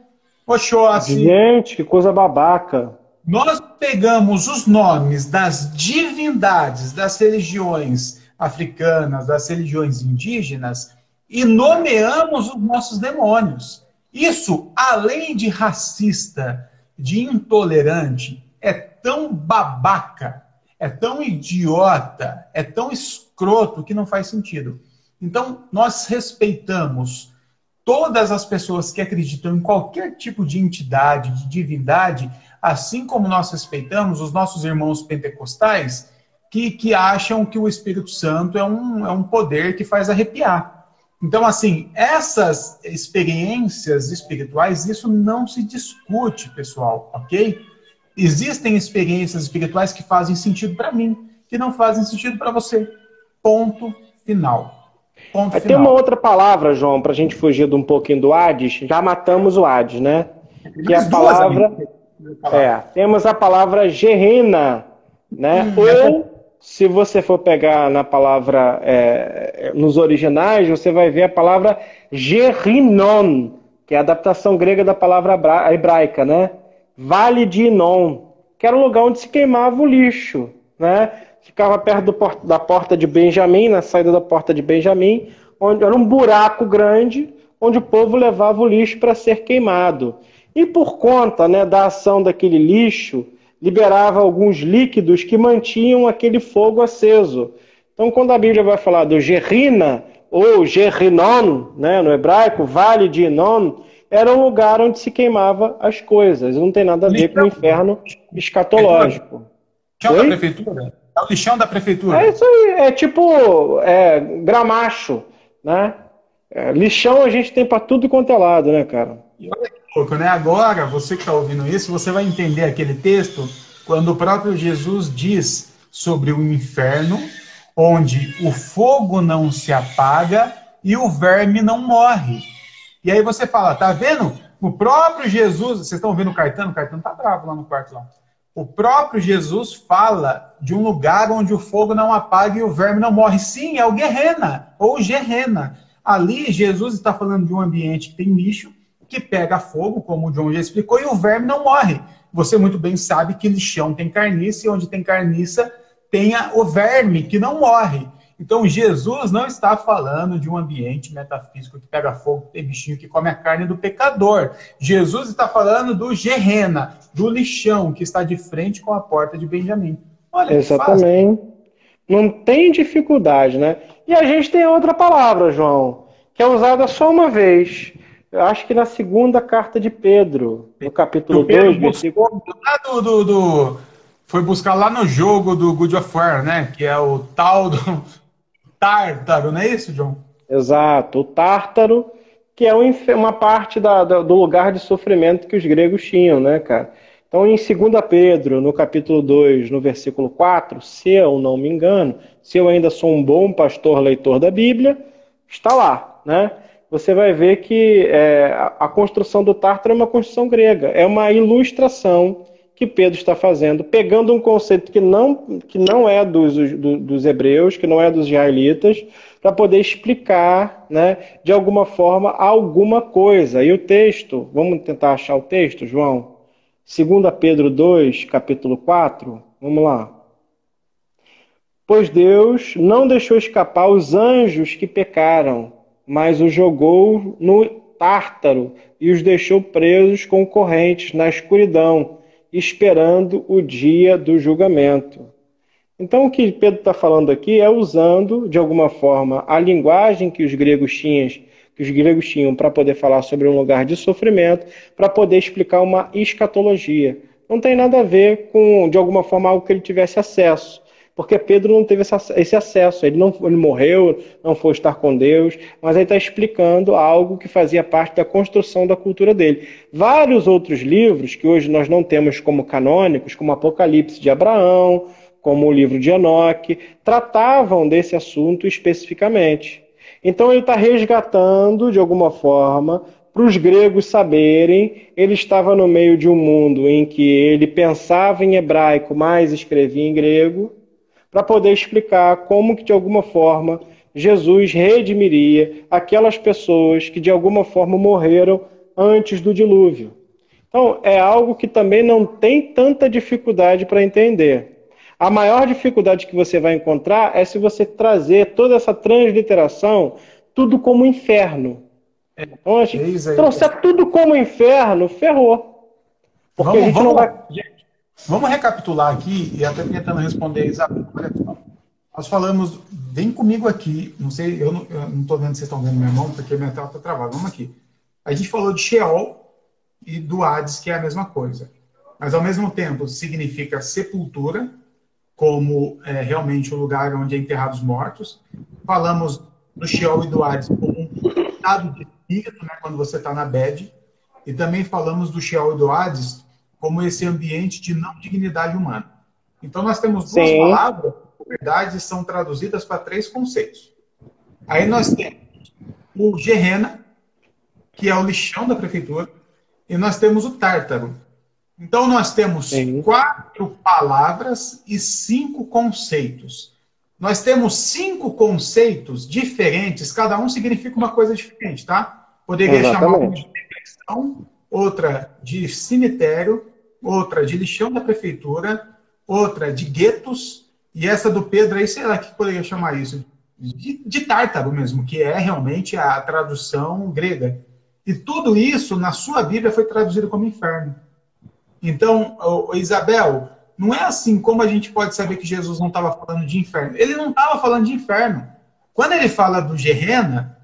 Oxóssi. Gente, que coisa babaca. Nós pegamos os nomes das divindades das religiões africanas, das religiões indígenas e nomeamos os nossos demônios. Isso, além de racista, de intolerante, é tão babaca, é tão idiota, é tão escroto que não faz sentido. Então, nós respeitamos todas as pessoas que acreditam em qualquer tipo de entidade, de divindade, assim como nós respeitamos os nossos irmãos pentecostais que, que acham que o Espírito Santo é um, é um poder que faz arrepiar. Então, assim, essas experiências espirituais, isso não se discute, pessoal, ok? Existem experiências espirituais que fazem sentido para mim, que não fazem sentido para você. Ponto final. Ponto final. Tem uma outra palavra, João, para a gente fugir de um pouquinho do Hades. Já matamos o Hades, né? Que é a palavra. É, temos a palavra gerina, né? Hum, Ou se você for pegar na palavra, é, nos originais, você vai ver a palavra Gerinon, que é a adaptação grega da palavra hebraica, né? Vale de Inon, que era o lugar onde se queimava o lixo, né? Ficava perto da porta de Benjamim, na saída da porta de Benjamim, onde era um buraco grande, onde o povo levava o lixo para ser queimado. E por conta né, da ação daquele lixo, liberava alguns líquidos que mantinham aquele fogo aceso. Então, quando a Bíblia vai falar do Gerina, ou Gerinon, né, no hebraico, Vale de Inon, era um lugar onde se queimava as coisas. Não tem nada a ver com o inferno escatológico. Lixão da prefeitura? É o lixão da prefeitura. É isso aí, é tipo é, gramacho, né? É, lixão a gente tem para tudo quanto é lado, né, cara? E olha que louco, né? Agora, você que está ouvindo isso, você vai entender aquele texto quando o próprio Jesus diz sobre o inferno, onde o fogo não se apaga e o verme não morre. E aí você fala, tá vendo? O próprio Jesus, vocês estão vendo o Caetano? O Caetano tá bravo lá no quarto lá. O próprio Jesus fala de um lugar onde o fogo não apaga e o verme não morre. Sim, é o Guerrena, ou Gerrena. Ali, Jesus está falando de um ambiente que tem lixo, que pega fogo, como o John já explicou, e o verme não morre. Você muito bem sabe que lixão tem carniça, e onde tem carniça tem o verme, que não morre. Então, Jesus não está falando de um ambiente metafísico que pega fogo, que tem bichinho que come a carne do pecador. Jesus está falando do Gerena, do lixão, que está de frente com a porta de Benjamim. Olha Exatamente. Não tem dificuldade, né? E a gente tem outra palavra, João, que é usada só uma vez. Eu acho que na segunda carta de Pedro, no capítulo 2, versículo. Do, do, do, foi buscar lá no jogo do Good of War, né? Que é o tal do Tártaro, não é isso, John? Exato, o Tártaro, que é uma parte da, do lugar de sofrimento que os gregos tinham, né, cara? Então, em 2 Pedro, no capítulo 2, no versículo 4, se eu não me engano, se eu ainda sou um bom pastor leitor da Bíblia, está lá, né? Você vai ver que é, a construção do Tártaro é uma construção grega, é uma ilustração que Pedro está fazendo, pegando um conceito que não, que não é dos, do, dos hebreus, que não é dos israelitas, para poder explicar, né, de alguma forma, alguma coisa. E o texto, vamos tentar achar o texto, João? 2 Pedro 2, capítulo 4, vamos lá. Pois Deus não deixou escapar os anjos que pecaram, mas os jogou no Tártaro e os deixou presos com correntes na escuridão, esperando o dia do julgamento. Então, o que Pedro está falando aqui é usando, de alguma forma, a linguagem que os gregos tinham tinham para poder falar sobre um lugar de sofrimento, para poder explicar uma escatologia. Não tem nada a ver com, de alguma forma, algo que ele tivesse acesso. Porque Pedro não teve esse acesso, ele não ele morreu, não foi estar com Deus, mas ele está explicando algo que fazia parte da construção da cultura dele. Vários outros livros que hoje nós não temos como canônicos, como Apocalipse de Abraão, como o livro de Enoque, tratavam desse assunto especificamente. Então ele está resgatando, de alguma forma, para os gregos saberem, ele estava no meio de um mundo em que ele pensava em hebraico, mas escrevia em grego, para poder explicar como que de alguma forma Jesus redimiria aquelas pessoas que de alguma forma morreram antes do dilúvio. Então, é algo que também não tem tanta dificuldade para entender. A maior dificuldade que você vai encontrar é se você trazer toda essa transliteração tudo como inferno. Então, a gente é trouxer tudo como inferno, ferrou. Porque vamos, a gente vamos, não vai. Vamos recapitular aqui e até tentando responder, Isabel. Olha só. Nós falamos, vem comigo aqui, não sei, eu não estou vendo se vocês estão vendo minha mão, porque minha tela está travada. Vamos aqui. A gente falou de Sheol e do Hades, que é a mesma coisa. Mas ao mesmo tempo significa sepultura, como é, realmente o lugar onde é enterrados mortos. Falamos do Sheol e do Hades como um estado de espírito, né, quando você está na bed. E também falamos do Sheol e do Hades como esse ambiente de não dignidade humana. Então nós temos duas Sim. palavras que, na verdade, são traduzidas para três conceitos. Aí nós temos o Gerena, que é o lixão da prefeitura, e nós temos o Tártaro, então, nós temos Sim. quatro palavras e cinco conceitos. Nós temos cinco conceitos diferentes, cada um significa uma coisa diferente, tá? Poderia Exatamente. chamar de reflexão, outra de cemitério, outra de lixão da prefeitura, outra de guetos, e essa do Pedro aí, sei lá que poderia chamar isso, de, de tártaro mesmo, que é realmente a tradução grega. E tudo isso, na sua Bíblia, foi traduzido como inferno. Então, Isabel, não é assim como a gente pode saber que Jesus não estava falando de inferno. Ele não estava falando de inferno. Quando ele fala do Gerena,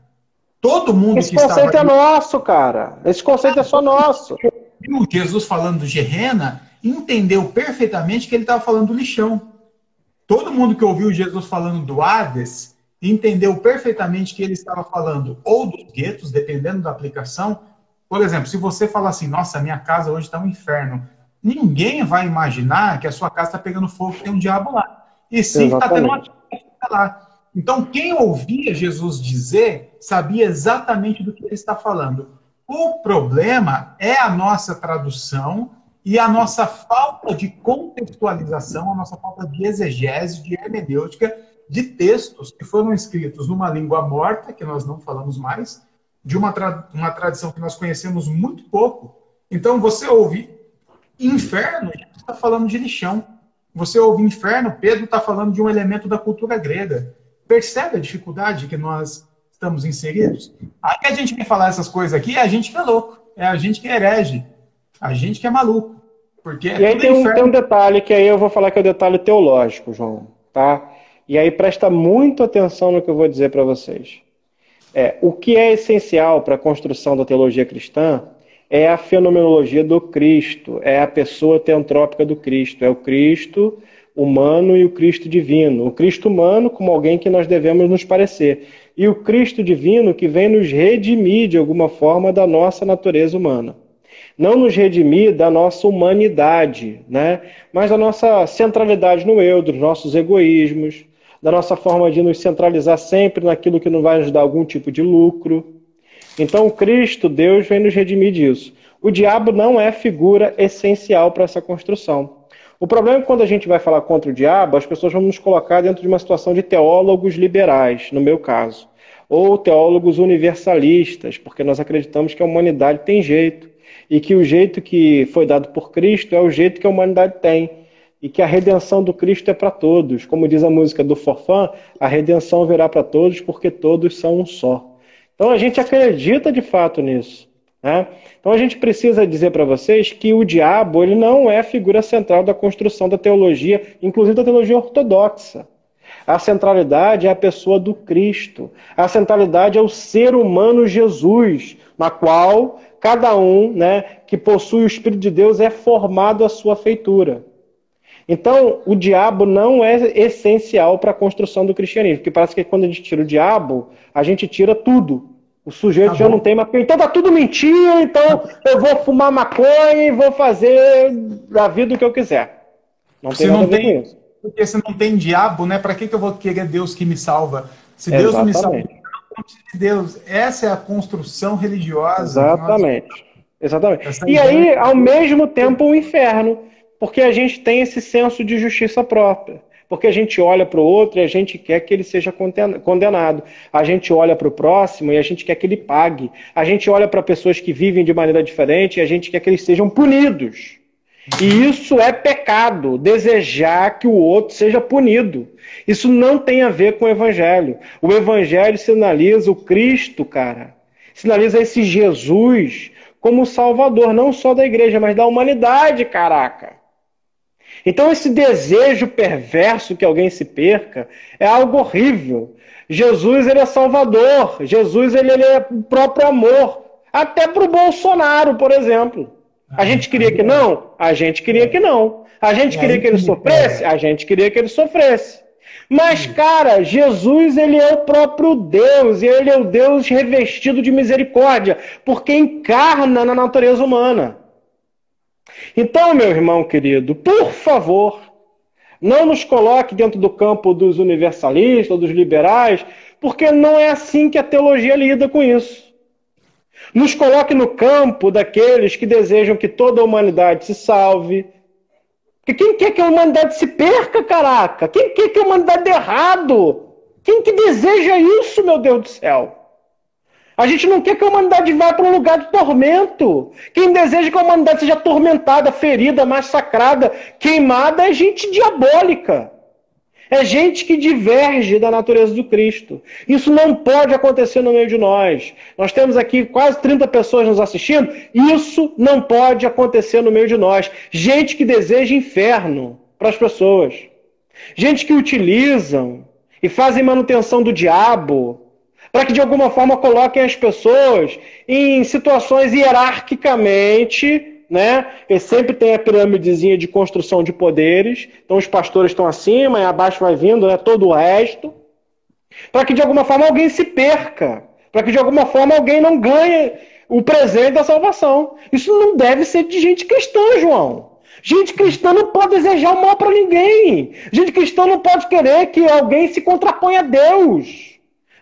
todo mundo Esse que estava... Esse conceito é nosso, cara. Esse conceito é só nosso. O Jesus falando do Gerena entendeu perfeitamente que ele estava falando do lixão. Todo mundo que ouviu Jesus falando do Hades entendeu perfeitamente que ele estava falando ou dos guetos, dependendo da aplicação, por exemplo, se você falar assim, nossa, minha casa hoje está um inferno, ninguém vai imaginar que a sua casa está pegando fogo, tem um diabo lá. E sim, está tendo uma lá. Então, quem ouvia Jesus dizer, sabia exatamente do que ele está falando. O problema é a nossa tradução e a nossa falta de contextualização, a nossa falta de exegese, de hermenêutica, de textos que foram escritos numa língua morta, que nós não falamos mais, de uma, tra uma tradição que nós conhecemos muito pouco. Então, você ouve inferno, está falando de lixão. Você ouve inferno, Pedro está falando de um elemento da cultura grega. Percebe a dificuldade que nós estamos inseridos? Aí que a gente vem falar essas coisas aqui, é a gente que é louco, é a gente que é herege, a gente que é maluco. Porque é e aí tem um, tem um detalhe que aí eu vou falar que é o detalhe teológico, João, tá? E aí presta muito atenção no que eu vou dizer para vocês. É, o que é essencial para a construção da teologia cristã é a fenomenologia do Cristo, é a pessoa teantrópica do Cristo, é o Cristo humano e o Cristo divino. O Cristo humano como alguém que nós devemos nos parecer, e o Cristo divino que vem nos redimir de alguma forma da nossa natureza humana. Não nos redimir da nossa humanidade, né? mas da nossa centralidade no eu, dos nossos egoísmos, da nossa forma de nos centralizar sempre naquilo que não vai nos dar algum tipo de lucro. Então, Cristo, Deus, vem nos redimir disso. O diabo não é figura essencial para essa construção. O problema é que quando a gente vai falar contra o diabo, as pessoas vão nos colocar dentro de uma situação de teólogos liberais, no meu caso, ou teólogos universalistas, porque nós acreditamos que a humanidade tem jeito e que o jeito que foi dado por Cristo é o jeito que a humanidade tem e que a redenção do Cristo é para todos. Como diz a música do Forfã, a redenção virá para todos porque todos são um só. Então a gente acredita de fato nisso. Né? Então a gente precisa dizer para vocês que o diabo ele não é a figura central da construção da teologia, inclusive da teologia ortodoxa. A centralidade é a pessoa do Cristo. A centralidade é o ser humano Jesus, na qual cada um né, que possui o Espírito de Deus é formado à sua feitura. Então, o diabo não é essencial para a construção do cristianismo, porque parece que quando a gente tira o diabo, a gente tira tudo. O sujeito tá já não tem mais. Então tá tudo mentira, então eu vou fumar maconha e vou fazer a vida o que eu quiser. Não tem nada ver com isso. Porque se não tem diabo, né? Para que, que eu vou querer Deus que me salva? Se Deus Exatamente. não me salva, não de Deus. Essa é a construção religiosa. Exatamente. Exatamente. e aí, ao mesmo tempo, o inferno. Porque a gente tem esse senso de justiça própria. Porque a gente olha para o outro e a gente quer que ele seja condenado. A gente olha para o próximo e a gente quer que ele pague. A gente olha para pessoas que vivem de maneira diferente e a gente quer que eles sejam punidos. E isso é pecado, desejar que o outro seja punido. Isso não tem a ver com o evangelho. O evangelho sinaliza o Cristo, cara. Sinaliza esse Jesus como salvador, não só da igreja, mas da humanidade, caraca. Então esse desejo perverso que alguém se perca é algo horrível. Jesus ele é salvador, Jesus ele, ele é o próprio amor, até para o Bolsonaro, por exemplo. A gente queria que não? A gente queria que não. A gente queria que ele sofresse? A gente queria que ele sofresse. Mas, cara, Jesus, ele é o próprio Deus, e ele é o Deus revestido de misericórdia, porque encarna na natureza humana. Então, meu irmão querido, por favor, não nos coloque dentro do campo dos universalistas, dos liberais, porque não é assim que a teologia lida com isso. Nos coloque no campo daqueles que desejam que toda a humanidade se salve. Porque quem quer que a humanidade se perca, caraca? Quem quer que a humanidade dê errado? Quem que deseja isso, meu Deus do céu? A gente não quer que a humanidade vá para um lugar de tormento. Quem deseja que a humanidade seja atormentada, ferida, massacrada, queimada é gente diabólica. É gente que diverge da natureza do Cristo. Isso não pode acontecer no meio de nós. Nós temos aqui quase 30 pessoas nos assistindo. Isso não pode acontecer no meio de nós. Gente que deseja inferno para as pessoas. Gente que utilizam e fazem manutenção do diabo para que de alguma forma coloquem as pessoas em situações hierarquicamente né? E sempre tem a pirâmidezinha de construção de poderes. Então os pastores estão acima e abaixo vai vindo né, todo o resto. Para que de alguma forma alguém se perca. Para que de alguma forma alguém não ganhe o presente da salvação. Isso não deve ser de gente cristã, João. Gente cristã não pode desejar o mal para ninguém. Gente cristã não pode querer que alguém se contraponha a Deus.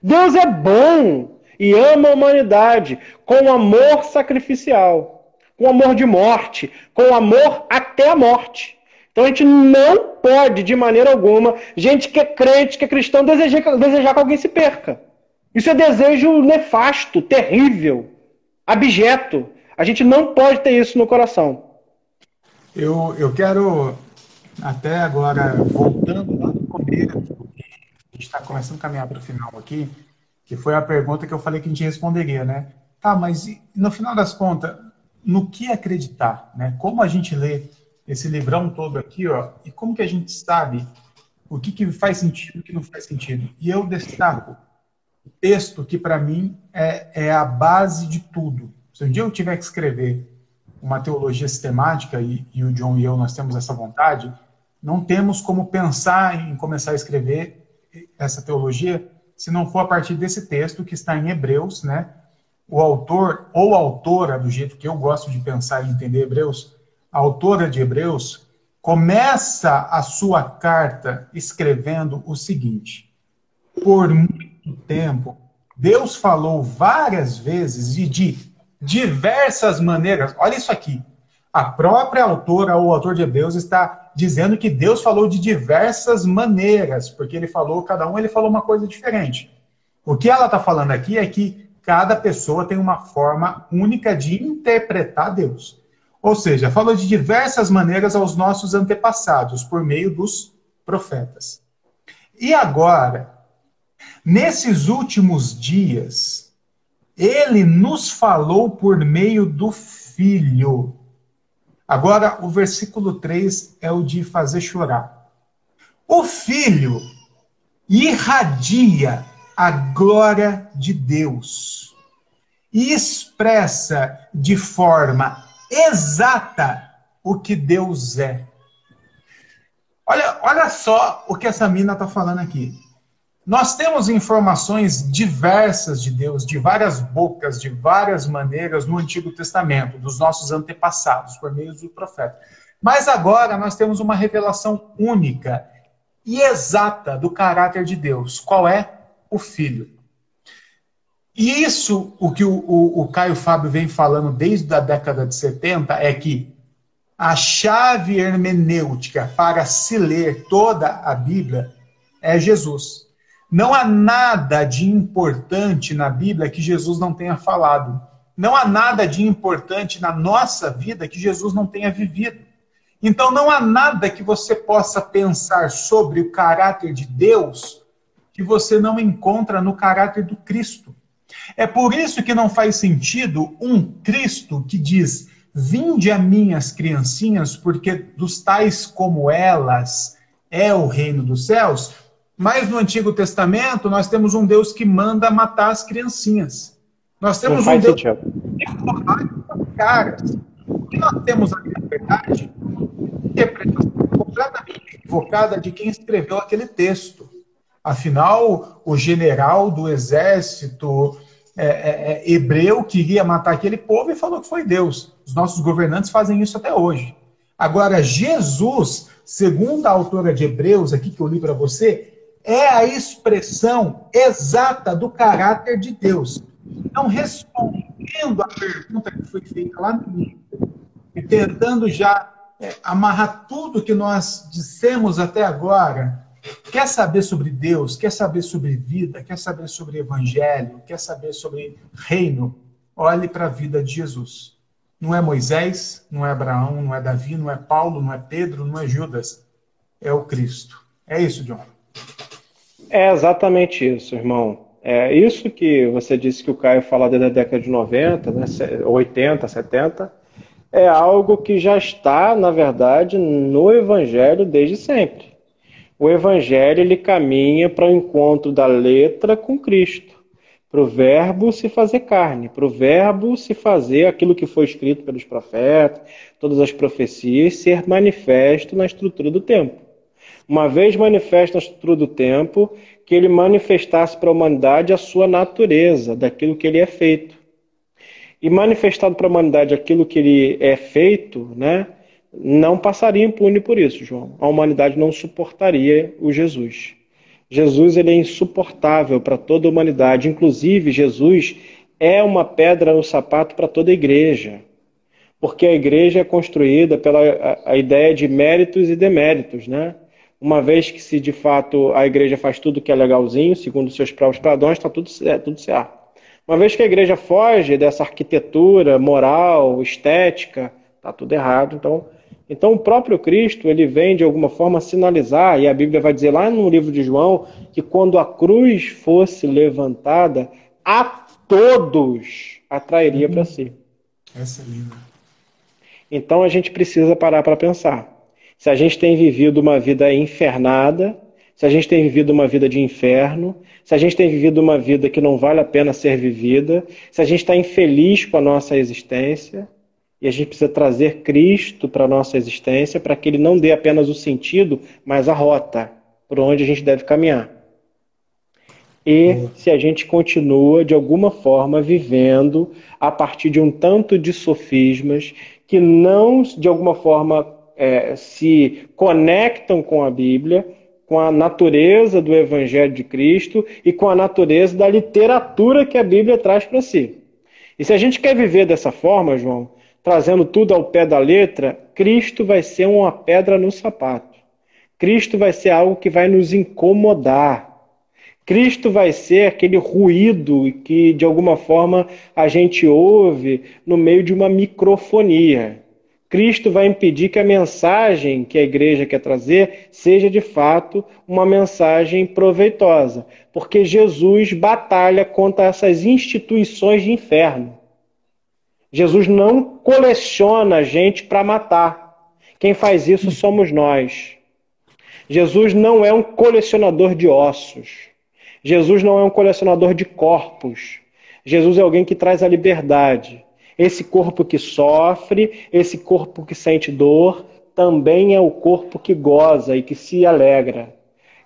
Deus é bom e ama a humanidade com amor sacrificial com amor de morte, com amor até a morte. Então a gente não pode, de maneira alguma, gente que é crente, que é cristão, desejar, desejar que alguém se perca. Isso é desejo nefasto, terrível, abjeto. A gente não pode ter isso no coração. Eu, eu quero, até agora, voltando lá no começo, está começando a caminhar para o final aqui, que foi a pergunta que eu falei que a gente responderia, né? Tá, mas no final das contas, no que acreditar, né? Como a gente lê esse livrão todo aqui, ó, e como que a gente sabe o que, que faz sentido e o que não faz sentido. E eu destaco o texto que para mim é, é a base de tudo. Se um dia eu tiver que escrever uma teologia sistemática, e, e o John e eu nós temos essa vontade, não temos como pensar em começar a escrever essa teologia se não for a partir desse texto que está em Hebreus, né? o autor ou autora, do jeito que eu gosto de pensar e entender Hebreus, a autora de Hebreus, começa a sua carta escrevendo o seguinte: Por muito tempo, Deus falou várias vezes e de diversas maneiras. Olha isso aqui. A própria autora ou autor de Hebreus está dizendo que Deus falou de diversas maneiras, porque ele falou, cada um ele falou uma coisa diferente. O que ela está falando aqui é que cada pessoa tem uma forma única de interpretar Deus. Ou seja, falou de diversas maneiras aos nossos antepassados, por meio dos profetas. E agora, nesses últimos dias, ele nos falou por meio do Filho. Agora, o versículo 3 é o de fazer chorar. O Filho irradia a glória de Deus e expressa de forma exata o que Deus é. Olha, olha só o que essa mina está falando aqui. Nós temos informações diversas de Deus, de várias bocas, de várias maneiras no Antigo Testamento, dos nossos antepassados, por meio do profeta. Mas agora nós temos uma revelação única e exata do caráter de Deus. Qual é? O Filho. E isso, o que o, o, o Caio Fábio vem falando desde a década de 70, é que a chave hermenêutica para se ler toda a Bíblia é Jesus. Não há nada de importante na Bíblia que Jesus não tenha falado. Não há nada de importante na nossa vida que Jesus não tenha vivido. Então não há nada que você possa pensar sobre o caráter de Deus que você não encontra no caráter do Cristo. É por isso que não faz sentido um Cristo que diz: Vinde a minhas criancinhas, porque dos tais como elas é o reino dos céus. Mas no Antigo Testamento nós temos um Deus que manda matar as criancinhas. Nós temos um Deus sentido. que as caras. O que nós temos aqui, na verdade, interpretação completamente equivocada de quem escreveu aquele texto. Afinal, o general do exército é, é, é, hebreu queria matar aquele povo e falou que foi Deus. Os nossos governantes fazem isso até hoje. Agora, Jesus, segundo a autora de Hebreus, aqui que eu li para você, é a expressão exata do caráter de Deus. Então, respondendo à pergunta que foi feita lá no início, e tentando já é, amarrar tudo que nós dissemos até agora, Quer saber sobre Deus, quer saber sobre vida, quer saber sobre evangelho, quer saber sobre reino? Olhe para a vida de Jesus. Não é Moisés, não é Abraão, não é Davi, não é Paulo, não é Pedro, não é Judas. É o Cristo. É isso, John. É exatamente isso, irmão. É isso que você disse que o Caio fala desde a década de 90, né, 80, 70, é algo que já está, na verdade, no Evangelho desde sempre o evangelho ele caminha para o encontro da letra com Cristo, para o verbo se fazer carne, para o verbo se fazer aquilo que foi escrito pelos profetas, todas as profecias, ser manifesto na estrutura do tempo. Uma vez manifesto na estrutura do tempo, que ele manifestasse para a humanidade a sua natureza, daquilo que ele é feito. E manifestado para a humanidade aquilo que ele é feito, né? não passaria impune por isso, João. A humanidade não suportaria o Jesus. Jesus ele é insuportável para toda a humanidade. Inclusive, Jesus é uma pedra no sapato para toda a igreja. Porque a igreja é construída pela a, a ideia de méritos e deméritos, né? Uma vez que se de fato a igreja faz tudo que é legalzinho, segundo seus próprios padrões, está tudo, é, tudo certo. Uma vez que a igreja foge dessa arquitetura moral, estética, está tudo errado. Então, então o próprio Cristo, ele vem de alguma forma sinalizar, e a Bíblia vai dizer lá no livro de João, que quando a cruz fosse levantada, a todos atrairia para si. Essa é linda. Então a gente precisa parar para pensar. Se a gente tem vivido uma vida infernada, se a gente tem vivido uma vida de inferno, se a gente tem vivido uma vida que não vale a pena ser vivida, se a gente está infeliz com a nossa existência, e a gente precisa trazer Cristo para a nossa existência para que ele não dê apenas o sentido, mas a rota por onde a gente deve caminhar. E se a gente continua, de alguma forma, vivendo a partir de um tanto de sofismas que não, de alguma forma, é, se conectam com a Bíblia, com a natureza do Evangelho de Cristo e com a natureza da literatura que a Bíblia traz para si. E se a gente quer viver dessa forma, João, trazendo tudo ao pé da letra, Cristo vai ser uma pedra no sapato. Cristo vai ser algo que vai nos incomodar. Cristo vai ser aquele ruído que, de alguma forma, a gente ouve no meio de uma microfonia. Cristo vai impedir que a mensagem que a igreja quer trazer seja de fato uma mensagem proveitosa, porque Jesus batalha contra essas instituições de inferno. Jesus não coleciona gente para matar. Quem faz isso somos nós. Jesus não é um colecionador de ossos. Jesus não é um colecionador de corpos. Jesus é alguém que traz a liberdade. Esse corpo que sofre, esse corpo que sente dor, também é o corpo que goza e que se alegra.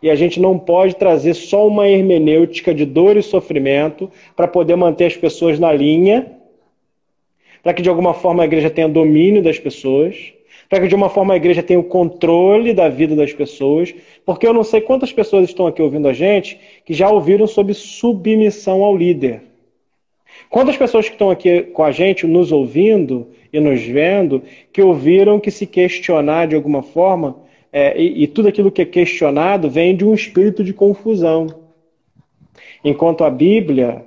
E a gente não pode trazer só uma hermenêutica de dor e sofrimento para poder manter as pessoas na linha, para que de alguma forma a igreja tenha domínio das pessoas, para que de uma forma a igreja tenha o controle da vida das pessoas, porque eu não sei quantas pessoas estão aqui ouvindo a gente que já ouviram sobre submissão ao líder. Quantas pessoas que estão aqui com a gente, nos ouvindo e nos vendo, que ouviram que se questionar de alguma forma é, e, e tudo aquilo que é questionado vem de um espírito de confusão. Enquanto a Bíblia,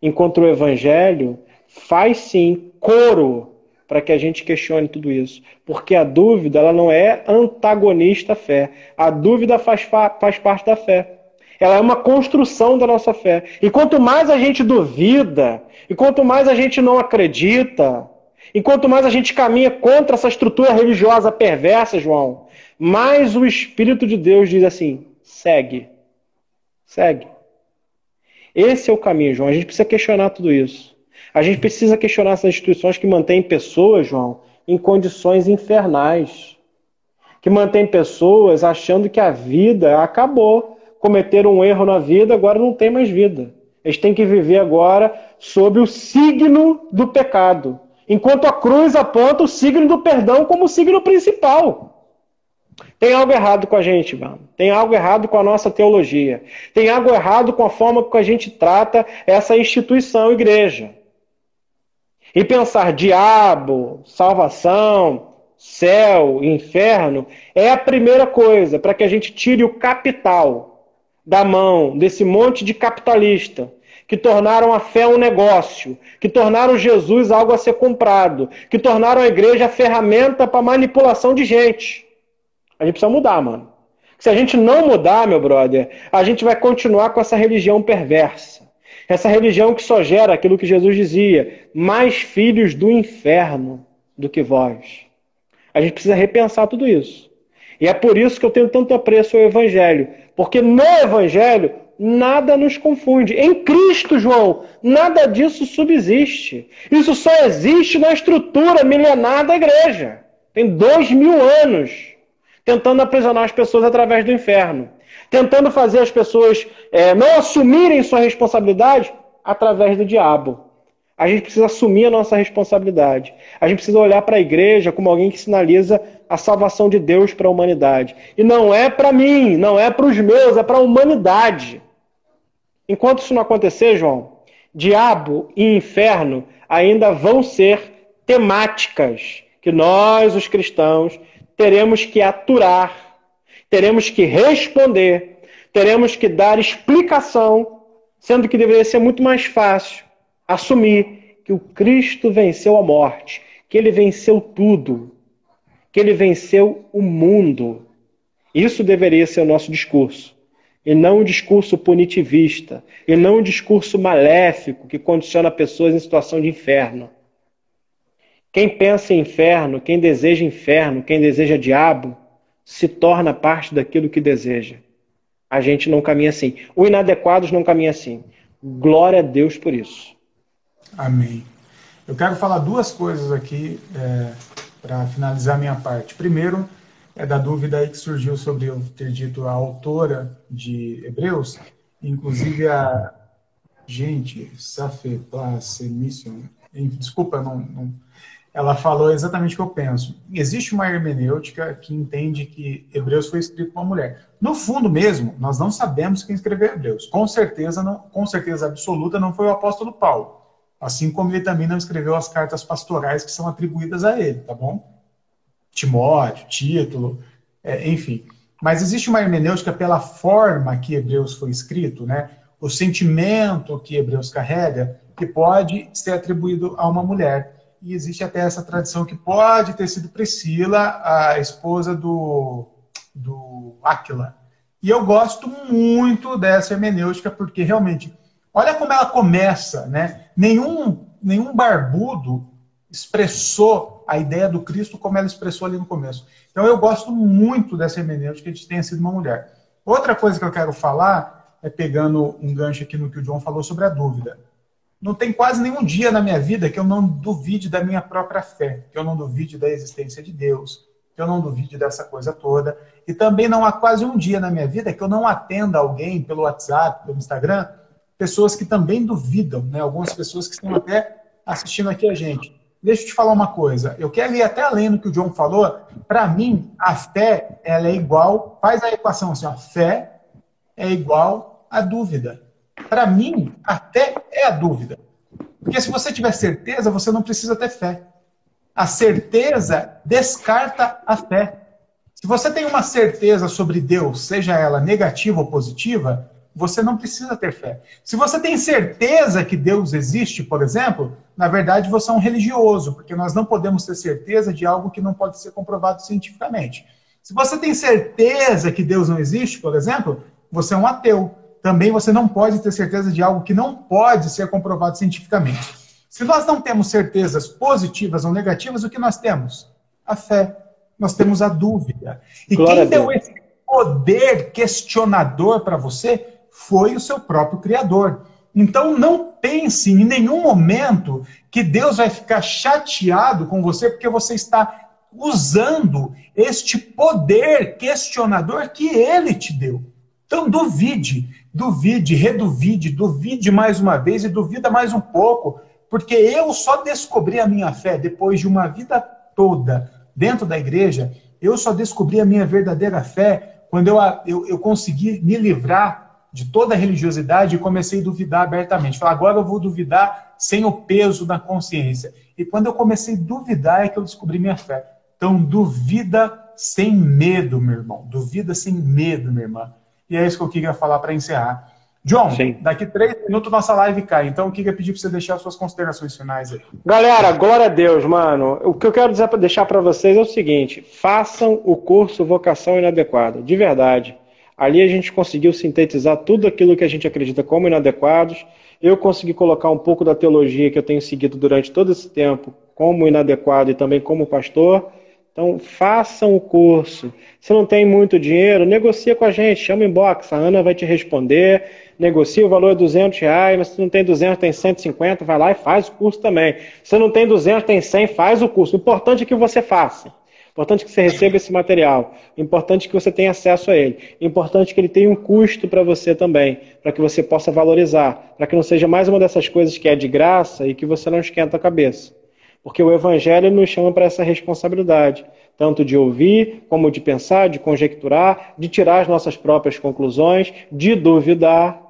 enquanto o Evangelho, faz sim coro para que a gente questione tudo isso. Porque a dúvida ela não é antagonista à fé. A dúvida faz, faz parte da fé. Ela é uma construção da nossa fé. E quanto mais a gente duvida, e quanto mais a gente não acredita, e quanto mais a gente caminha contra essa estrutura religiosa perversa, João, mas o Espírito de Deus diz assim: segue. Segue. Esse é o caminho, João. A gente precisa questionar tudo isso. A gente precisa questionar essas instituições que mantêm pessoas, João, em condições infernais. Que mantêm pessoas achando que a vida acabou. Cometeram um erro na vida, agora não tem mais vida. Eles têm que viver agora sob o signo do pecado. Enquanto a cruz aponta o signo do perdão como signo principal. Tem algo errado com a gente, mano. Tem algo errado com a nossa teologia. Tem algo errado com a forma que a gente trata essa instituição igreja. E pensar diabo, salvação, céu, inferno, é a primeira coisa para que a gente tire o capital da mão desse monte de capitalista que tornaram a fé um negócio, que tornaram Jesus algo a ser comprado, que tornaram a igreja ferramenta para manipulação de gente. A gente precisa mudar, mano. Se a gente não mudar, meu brother, a gente vai continuar com essa religião perversa. Essa religião que só gera aquilo que Jesus dizia: mais filhos do inferno do que vós. A gente precisa repensar tudo isso. E é por isso que eu tenho tanto apreço ao Evangelho. Porque no Evangelho nada nos confunde. Em Cristo, João, nada disso subsiste. Isso só existe na estrutura milenar da igreja. Tem dois mil anos tentando aprisionar as pessoas através do inferno, tentando fazer as pessoas é, não assumirem sua responsabilidade através do diabo. A gente precisa assumir a nossa responsabilidade. A gente precisa olhar para a igreja como alguém que sinaliza a salvação de Deus para a humanidade. E não é para mim, não é para os meus, é para a humanidade. Enquanto isso não acontecer, João, diabo e inferno ainda vão ser temáticas que nós, os cristãos, teremos que aturar, teremos que responder, teremos que dar explicação, sendo que deveria ser muito mais fácil assumir que o Cristo venceu a morte, que ele venceu tudo, que ele venceu o mundo. Isso deveria ser o nosso discurso. E não um discurso punitivista, e não um discurso maléfico que condiciona pessoas em situação de inferno. Quem pensa em inferno, quem deseja inferno, quem deseja diabo, se torna parte daquilo que deseja. A gente não caminha assim. O inadequados não caminha assim. Glória a Deus por isso. Amém. Eu quero falar duas coisas aqui é, para finalizar minha parte. Primeiro, é da dúvida aí que surgiu sobre eu ter dito a autora de Hebreus, inclusive a gente, Safe Place Mission. Desculpa, não, não ela falou exatamente o que eu penso. Existe uma hermenêutica que entende que Hebreus foi escrito por uma mulher. No fundo mesmo, nós não sabemos quem escreveu Hebreus. Com certeza, não, com certeza absoluta, não foi o apóstolo Paulo. Assim como ele também não escreveu as cartas pastorais que são atribuídas a ele, tá bom? Timóteo, título, é, enfim. Mas existe uma hermenêutica pela forma que Hebreus foi escrito, né? O sentimento que Hebreus carrega, que pode ser atribuído a uma mulher e existe até essa tradição que pode ter sido Priscila, a esposa do, do Aquila. E eu gosto muito dessa hermenêutica, porque realmente, olha como ela começa, né? Nenhum, nenhum barbudo expressou a ideia do Cristo como ela expressou ali no começo. Então eu gosto muito dessa hermenêutica de ter sido uma mulher. Outra coisa que eu quero falar é pegando um gancho aqui no que o John falou sobre a dúvida não tem quase nenhum dia na minha vida que eu não duvide da minha própria fé, que eu não duvide da existência de Deus, que eu não duvide dessa coisa toda. E também não há quase um dia na minha vida que eu não atenda alguém pelo WhatsApp, pelo Instagram, pessoas que também duvidam, né? Algumas pessoas que estão até assistindo aqui a gente. Deixa eu te falar uma coisa. Eu quero ir até além do que o John falou. Para mim, a fé ela é igual. Faz a equação assim: ó, fé é igual a dúvida. Para mim, a fé é a dúvida. Porque se você tiver certeza, você não precisa ter fé. A certeza descarta a fé. Se você tem uma certeza sobre Deus, seja ela negativa ou positiva, você não precisa ter fé. Se você tem certeza que Deus existe, por exemplo, na verdade você é um religioso, porque nós não podemos ter certeza de algo que não pode ser comprovado cientificamente. Se você tem certeza que Deus não existe, por exemplo, você é um ateu. Também você não pode ter certeza de algo que não pode ser comprovado cientificamente. Se nós não temos certezas positivas ou negativas, o que nós temos? A fé. Nós temos a dúvida. E Glória quem deu esse poder questionador para você foi o seu próprio Criador. Então não pense em nenhum momento que Deus vai ficar chateado com você porque você está usando este poder questionador que ele te deu. Então duvide, duvide, reduvide, duvide mais uma vez e duvida mais um pouco, porque eu só descobri a minha fé depois de uma vida toda dentro da igreja, eu só descobri a minha verdadeira fé quando eu, eu, eu consegui me livrar de toda a religiosidade e comecei a duvidar abertamente. Falar, agora eu vou duvidar sem o peso da consciência. E quando eu comecei a duvidar é que eu descobri minha fé. Então, duvida sem medo, meu irmão. Duvida sem medo, minha irmã. E é isso que eu queria falar para encerrar. John, Sim. daqui três minutos nossa live cai. Então eu queria pedir para você deixar suas considerações finais aí. Galera, glória a Deus, mano. O que eu quero dizer, deixar para vocês é o seguinte: façam o curso Vocação Inadequada, de verdade. Ali a gente conseguiu sintetizar tudo aquilo que a gente acredita como inadequados. Eu consegui colocar um pouco da teologia que eu tenho seguido durante todo esse tempo como inadequado e também como pastor. Então, façam o curso. Se não tem muito dinheiro, negocia com a gente, chama em box, a Ana vai te responder negocia, o valor é 200 reais, mas se não tem 200, tem 150, vai lá e faz o curso também. Se não tem 200, tem 100, faz o curso. O importante é que você faça. Importante que você receba esse material. Importante que você tenha acesso a ele. Importante que ele tenha um custo para você também, para que você possa valorizar, para que não seja mais uma dessas coisas que é de graça e que você não esquenta a cabeça. Porque o Evangelho nos chama para essa responsabilidade, tanto de ouvir, como de pensar, de conjecturar, de tirar as nossas próprias conclusões, de duvidar,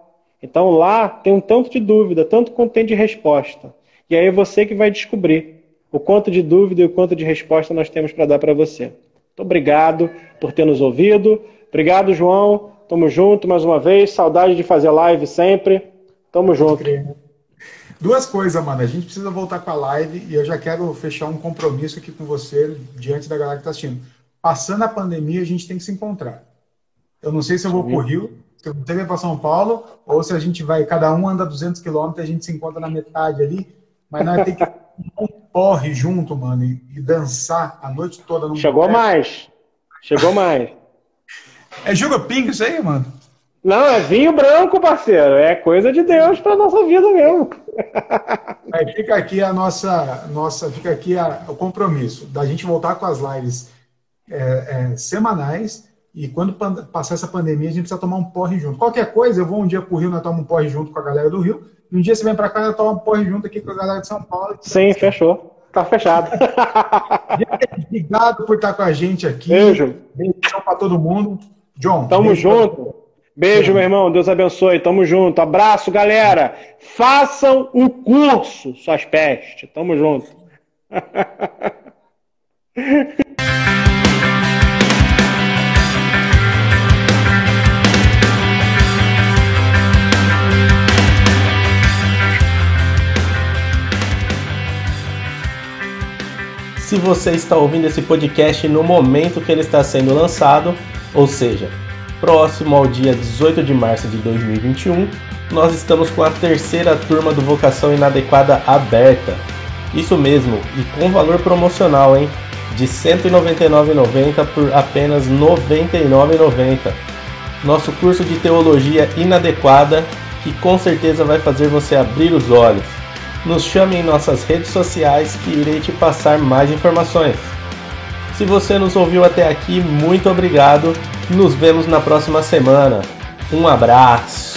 então lá tem um tanto de dúvida, tanto quanto tem de resposta. E aí é você que vai descobrir o quanto de dúvida e o quanto de resposta nós temos para dar para você. Muito obrigado por ter nos ouvido. Obrigado, João. Tamo junto mais uma vez. Saudade de fazer live sempre. Tamo junto. Duas coisas, mano. A gente precisa voltar com a live e eu já quero fechar um compromisso aqui com você diante da galera que está assistindo. Passando a pandemia, a gente tem que se encontrar. Eu não sei se eu vou pro Rio, se você vem para São Paulo, ou se a gente vai, cada um anda 200 quilômetros, a gente se encontra na metade ali, mas nós temos que um porre junto, mano, e, e, dançar a noite toda. No Chegou mais. Chegou mais. É Juga Ping isso aí, mano? Não, é vinho branco, parceiro. É coisa de Deus para nossa vida mesmo. (laughs) Aí fica aqui a nossa, nossa fica aqui a, o compromisso da gente voltar com as lives é, é, semanais e quando passar essa pandemia, a gente precisa tomar um porre junto. Qualquer coisa, eu vou um dia pro Rio, nós tomamos um porre junto com a galera do Rio. Um dia você vem para nós tomamos um porre junto aqui com a galera de São Paulo. Sim, fechou. Tá fechado. (laughs) Obrigado por estar com a gente aqui. Beijo. Beijo para todo mundo. John. Tamo junto. Beijo, meu irmão. Deus abençoe. Tamo junto. Abraço, galera. Façam o curso, suas pestes. Tamo junto. (laughs) se você está ouvindo esse podcast no momento que ele está sendo lançado, ou seja, próximo ao dia 18 de março de 2021, nós estamos com a terceira turma do Vocação Inadequada aberta. Isso mesmo, e com valor promocional, hein? De R$ 199,90 por apenas R$ 99,90. Nosso curso de teologia inadequada que com certeza vai fazer você abrir os olhos nos chame em nossas redes sociais que irei te passar mais informações. Se você nos ouviu até aqui, muito obrigado. Nos vemos na próxima semana. Um abraço.